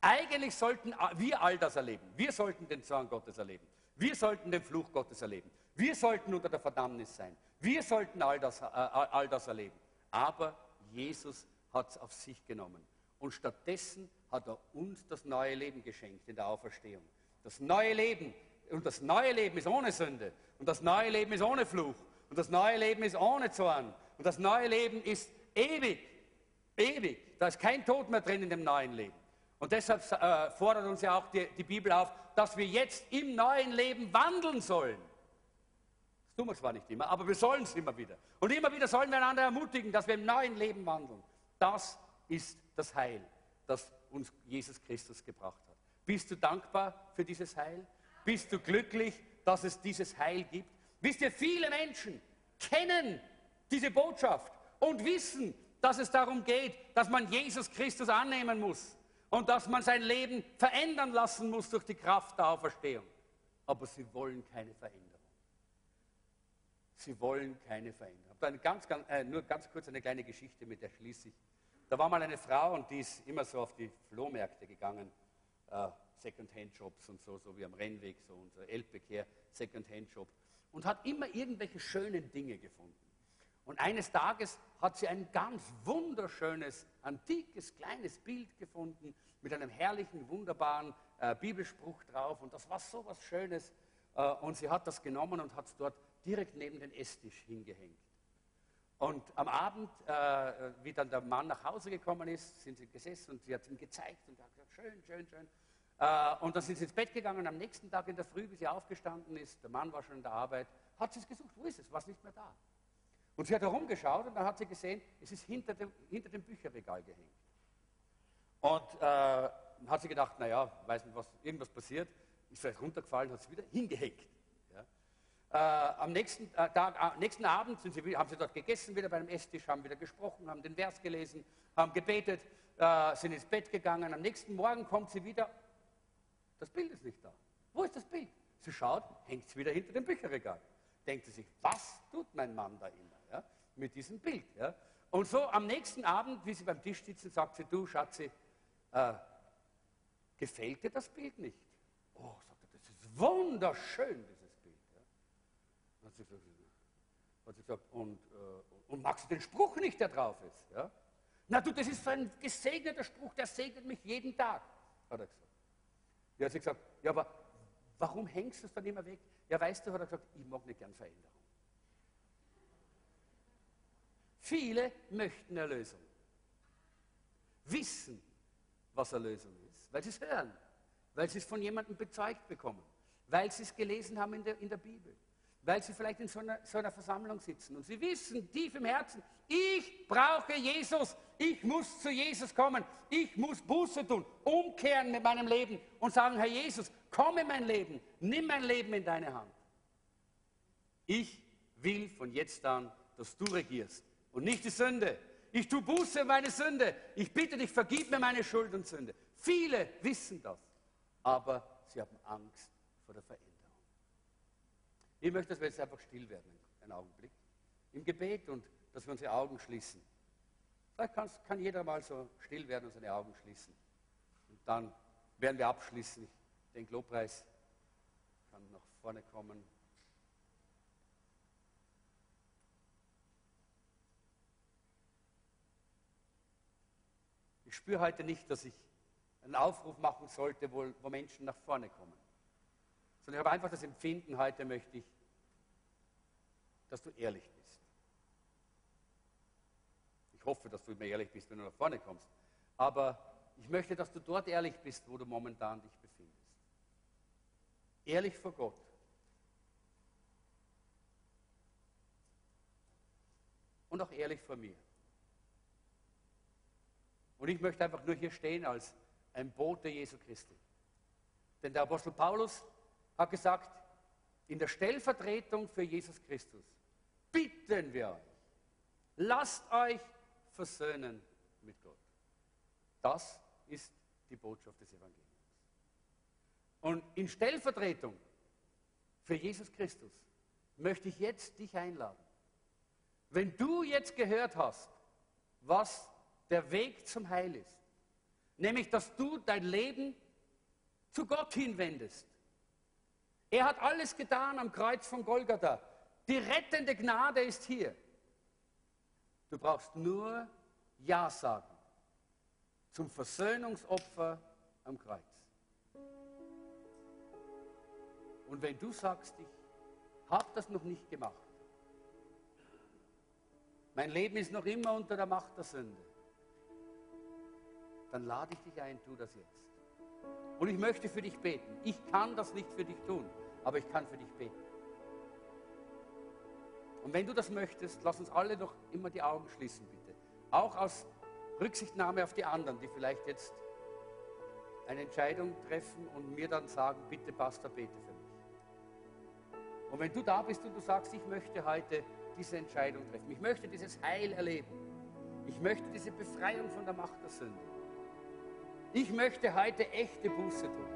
Eigentlich sollten wir all das erleben. Wir sollten den Zorn Gottes erleben. Wir sollten den Fluch Gottes erleben. Wir sollten unter der Verdammnis sein. Wir sollten all das, äh, all das erleben. Aber Jesus hat es auf sich genommen. Und stattdessen hat er uns das neue Leben geschenkt in der Auferstehung. Das neue Leben. Und das neue Leben ist ohne Sünde. Und das neue Leben ist ohne Fluch. Und das neue Leben ist ohne Zorn. Und das neue Leben ist ewig. Ewig. Da ist kein Tod mehr drin in dem neuen Leben. Und deshalb äh, fordert uns ja auch die, die Bibel auf, dass wir jetzt im neuen Leben wandeln sollen. Das tun wir zwar nicht immer, aber wir sollen es immer wieder. Und immer wieder sollen wir einander ermutigen, dass wir im neuen Leben wandeln. Das ist das Heil, das uns Jesus Christus gebracht hat. Bist du dankbar für dieses Heil? Bist du glücklich, dass es dieses Heil gibt? Wisst ihr, viele Menschen kennen diese Botschaft und wissen, dass es darum geht, dass man Jesus Christus annehmen muss und dass man sein Leben verändern lassen muss durch die Kraft der Auferstehung. Aber sie wollen keine Veränderung. Sie wollen keine Veränderung. Eine ganz, ganz, äh, nur ganz kurz eine kleine Geschichte, mit der schließe. Da war mal eine Frau und die ist immer so auf die Flohmärkte gegangen, äh, Second-Hand-Shops und so, so wie am Rennweg, so unser Elbbekehr, Second-Hand-Shop, und hat immer irgendwelche schönen Dinge gefunden. Und eines Tages hat sie ein ganz wunderschönes, antikes, kleines Bild gefunden mit einem herrlichen, wunderbaren äh, Bibelspruch drauf. Und das war so was Schönes. Äh, und sie hat das genommen und hat es dort direkt neben den Esstisch hingehängt. Und am Abend, äh, wie dann der Mann nach Hause gekommen ist, sind sie gesessen und sie hat ihm gezeigt und hat gesagt, schön, schön, schön. Äh, und dann sind sie ins Bett gegangen. Am nächsten Tag in der Früh, wie sie aufgestanden ist, der Mann war schon in der Arbeit, hat sie es gesucht. Wo ist es? War es nicht mehr da? Und sie hat herumgeschaut und dann hat sie gesehen, es ist hinter dem, hinter dem Bücherregal gehängt. Und äh, hat sie gedacht, naja, weiß nicht, was irgendwas passiert, ist vielleicht runtergefallen, hat es wieder hingehängt. Ja. Äh, am nächsten, äh, Tag, äh, nächsten Abend sie, haben sie dort gegessen, wieder beim Esstisch, haben wieder gesprochen, haben den Vers gelesen, haben gebetet, äh, sind ins Bett gegangen. Am nächsten Morgen kommt sie wieder, das Bild ist nicht da. Wo ist das Bild? Sie schaut, hängt es wieder hinter dem Bücherregal. Denkt sie sich, was tut mein Mann da immer? mit diesem Bild. Ja? Und so am nächsten Abend, wie sie beim Tisch sitzen, sagt sie, du Schatzi, äh, gefällt dir das Bild nicht? Oh, sagt er, das ist wunderschön, dieses Bild. Ja? Hat, sie gesagt, hat sie gesagt, und, äh, und magst du den Spruch nicht, der drauf ist? Ja? Na du, das ist so ein gesegneter Spruch, der segnet mich jeden Tag, hat er gesagt. Ja, hat sie gesagt, ja, aber warum hängst du es dann immer weg? Ja, weißt du, hat er gesagt, ich mag nicht gern Veränderung. Viele möchten Erlösung. Wissen, was Erlösung ist, weil sie es hören, weil sie es von jemandem bezeugt bekommen, weil sie es gelesen haben in der, in der Bibel, weil sie vielleicht in so einer, so einer Versammlung sitzen und sie wissen tief im Herzen, ich brauche Jesus, ich muss zu Jesus kommen, ich muss Buße tun, umkehren mit meinem Leben und sagen, Herr Jesus, komm in mein Leben, nimm mein Leben in deine Hand. Ich will von jetzt an, dass du regierst und nicht die Sünde. Ich tue Buße meine Sünde. Ich bitte dich, vergib mir meine Schuld und Sünde. Viele wissen das, aber sie haben Angst vor der Veränderung. Ich möchte, dass wir jetzt einfach still werden, einen Augenblick, im Gebet und dass wir unsere Augen schließen. Vielleicht kann jeder mal so still werden und seine Augen schließen. Und dann werden wir abschließen. Den Lobpreis kann nach vorne kommen. Ich spüre heute nicht, dass ich einen Aufruf machen sollte, wo, wo Menschen nach vorne kommen. Sondern ich habe einfach das Empfinden, heute möchte ich, dass du ehrlich bist. Hoffe, dass du mir ehrlich bist, wenn du nach vorne kommst. Aber ich möchte, dass du dort ehrlich bist, wo du momentan dich befindest. Ehrlich vor Gott. Und auch ehrlich vor mir. Und ich möchte einfach nur hier stehen als ein Bote Jesu Christi. Denn der Apostel Paulus hat gesagt, in der Stellvertretung für Jesus Christus bitten wir euch, lasst euch versöhnen mit Gott. Das ist die Botschaft des Evangeliums. Und in Stellvertretung für Jesus Christus möchte ich jetzt dich einladen. Wenn du jetzt gehört hast, was der Weg zum Heil ist. Nämlich, dass du dein Leben zu Gott hinwendest. Er hat alles getan am Kreuz von Golgatha. Die rettende Gnade ist hier. Du brauchst nur Ja sagen zum Versöhnungsopfer am Kreuz. Und wenn du sagst, ich habe das noch nicht gemacht, mein Leben ist noch immer unter der Macht der Sünde, dann lade ich dich ein, tu das jetzt. Und ich möchte für dich beten. Ich kann das nicht für dich tun, aber ich kann für dich beten. Und wenn du das möchtest, lass uns alle doch immer die Augen schließen, bitte. Auch aus Rücksichtnahme auf die anderen, die vielleicht jetzt eine Entscheidung treffen und mir dann sagen, bitte Pastor, bete für mich. Und wenn du da bist und du sagst, ich möchte heute diese Entscheidung treffen, ich möchte dieses Heil erleben, ich möchte diese Befreiung von der Macht der Sünde, ich möchte heute echte Buße tun.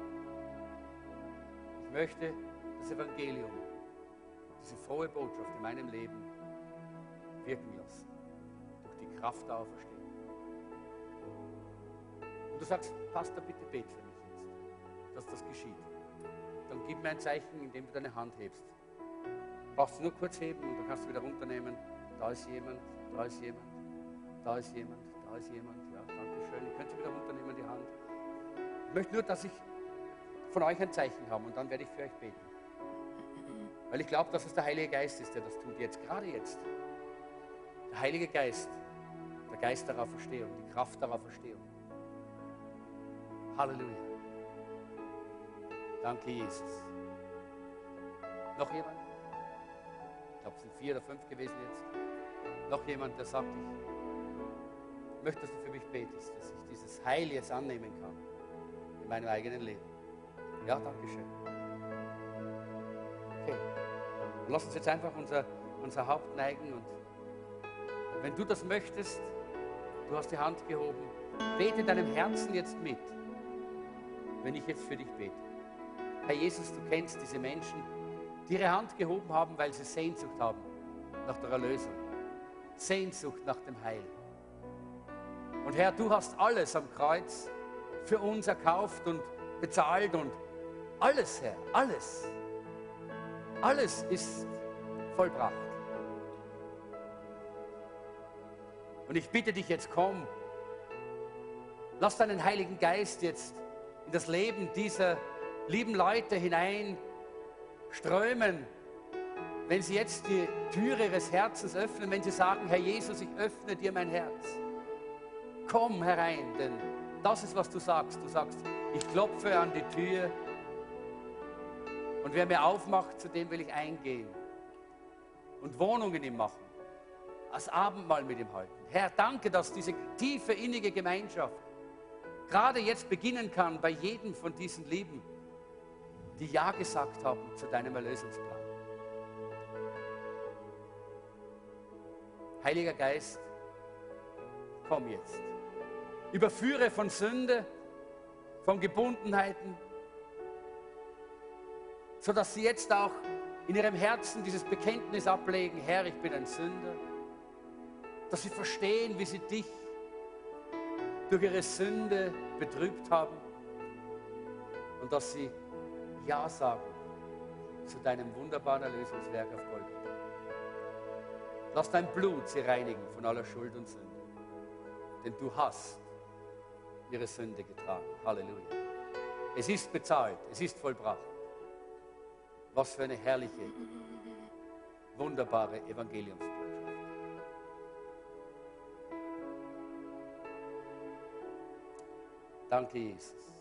Ich möchte das Evangelium, diese frohe Botschaft in meinem Leben wirken lassen. Durch die Kraft der Auferstehung. Und du sagst, Pastor, bitte bet für mich jetzt, dass das geschieht. Dann gib mir ein Zeichen, indem du deine Hand hebst. Brauchst du nur kurz heben und dann kannst du wieder runternehmen. Da ist jemand, da ist jemand, da ist jemand, da ist jemand. Ja, danke schön. Ihr könnt sie wieder runternehmen, die Hand. Ich möchte nur, dass ich von euch ein Zeichen habe und dann werde ich für euch beten. Weil ich glaube, dass es der Heilige Geist ist, der das tut, jetzt, gerade jetzt. Der Heilige Geist, der Geist der Auferstehung, die Kraft der Auferstehung. Halleluja. Danke, Jesus. Noch jemand? Ich glaube, es sind vier oder fünf gewesen jetzt. Noch jemand, der sagt, ich möchte, dass du für mich betest, dass ich dieses Heil jetzt annehmen kann in meinem eigenen Leben. Ja, danke schön. Lass uns jetzt einfach unser, unser Haupt neigen und wenn du das möchtest, du hast die Hand gehoben, bete deinem Herzen jetzt mit wenn ich jetzt für dich bete. Herr Jesus, du kennst diese Menschen, die ihre Hand gehoben haben, weil sie Sehnsucht haben nach der Erlösung. Sehnsucht nach dem Heil. Und Herr, du hast alles am Kreuz für uns erkauft und bezahlt und alles, Herr, alles. Alles ist vollbracht. Und ich bitte dich jetzt, komm, lass deinen Heiligen Geist jetzt in das Leben dieser lieben Leute hineinströmen, wenn sie jetzt die Türe ihres Herzens öffnen, wenn sie sagen, Herr Jesus, ich öffne dir mein Herz. Komm herein, denn das ist, was du sagst. Du sagst, ich klopfe an die Tür und wer mir aufmacht, zu dem will ich eingehen und Wohnungen ihm machen, als Abendmahl mit ihm halten. Herr, danke, dass diese tiefe, innige Gemeinschaft gerade jetzt beginnen kann bei jedem von diesen Lieben, die Ja gesagt haben zu deinem Erlösungsplan. Heiliger Geist, komm jetzt. Überführe von Sünde, von Gebundenheiten, sodass sie jetzt auch in ihrem Herzen dieses Bekenntnis ablegen, Herr, ich bin ein Sünder, dass sie verstehen, wie sie dich durch ihre Sünde betrübt haben und dass sie Ja sagen zu deinem wunderbaren Erlösungswerk auf Golgatha. Lass dein Blut sie reinigen von aller Schuld und Sünde, denn du hast ihre Sünde getragen. Halleluja. Es ist bezahlt, es ist vollbracht. Was für eine herrliche, wunderbare Evangeliumsbotschaft. Danke, Jesus.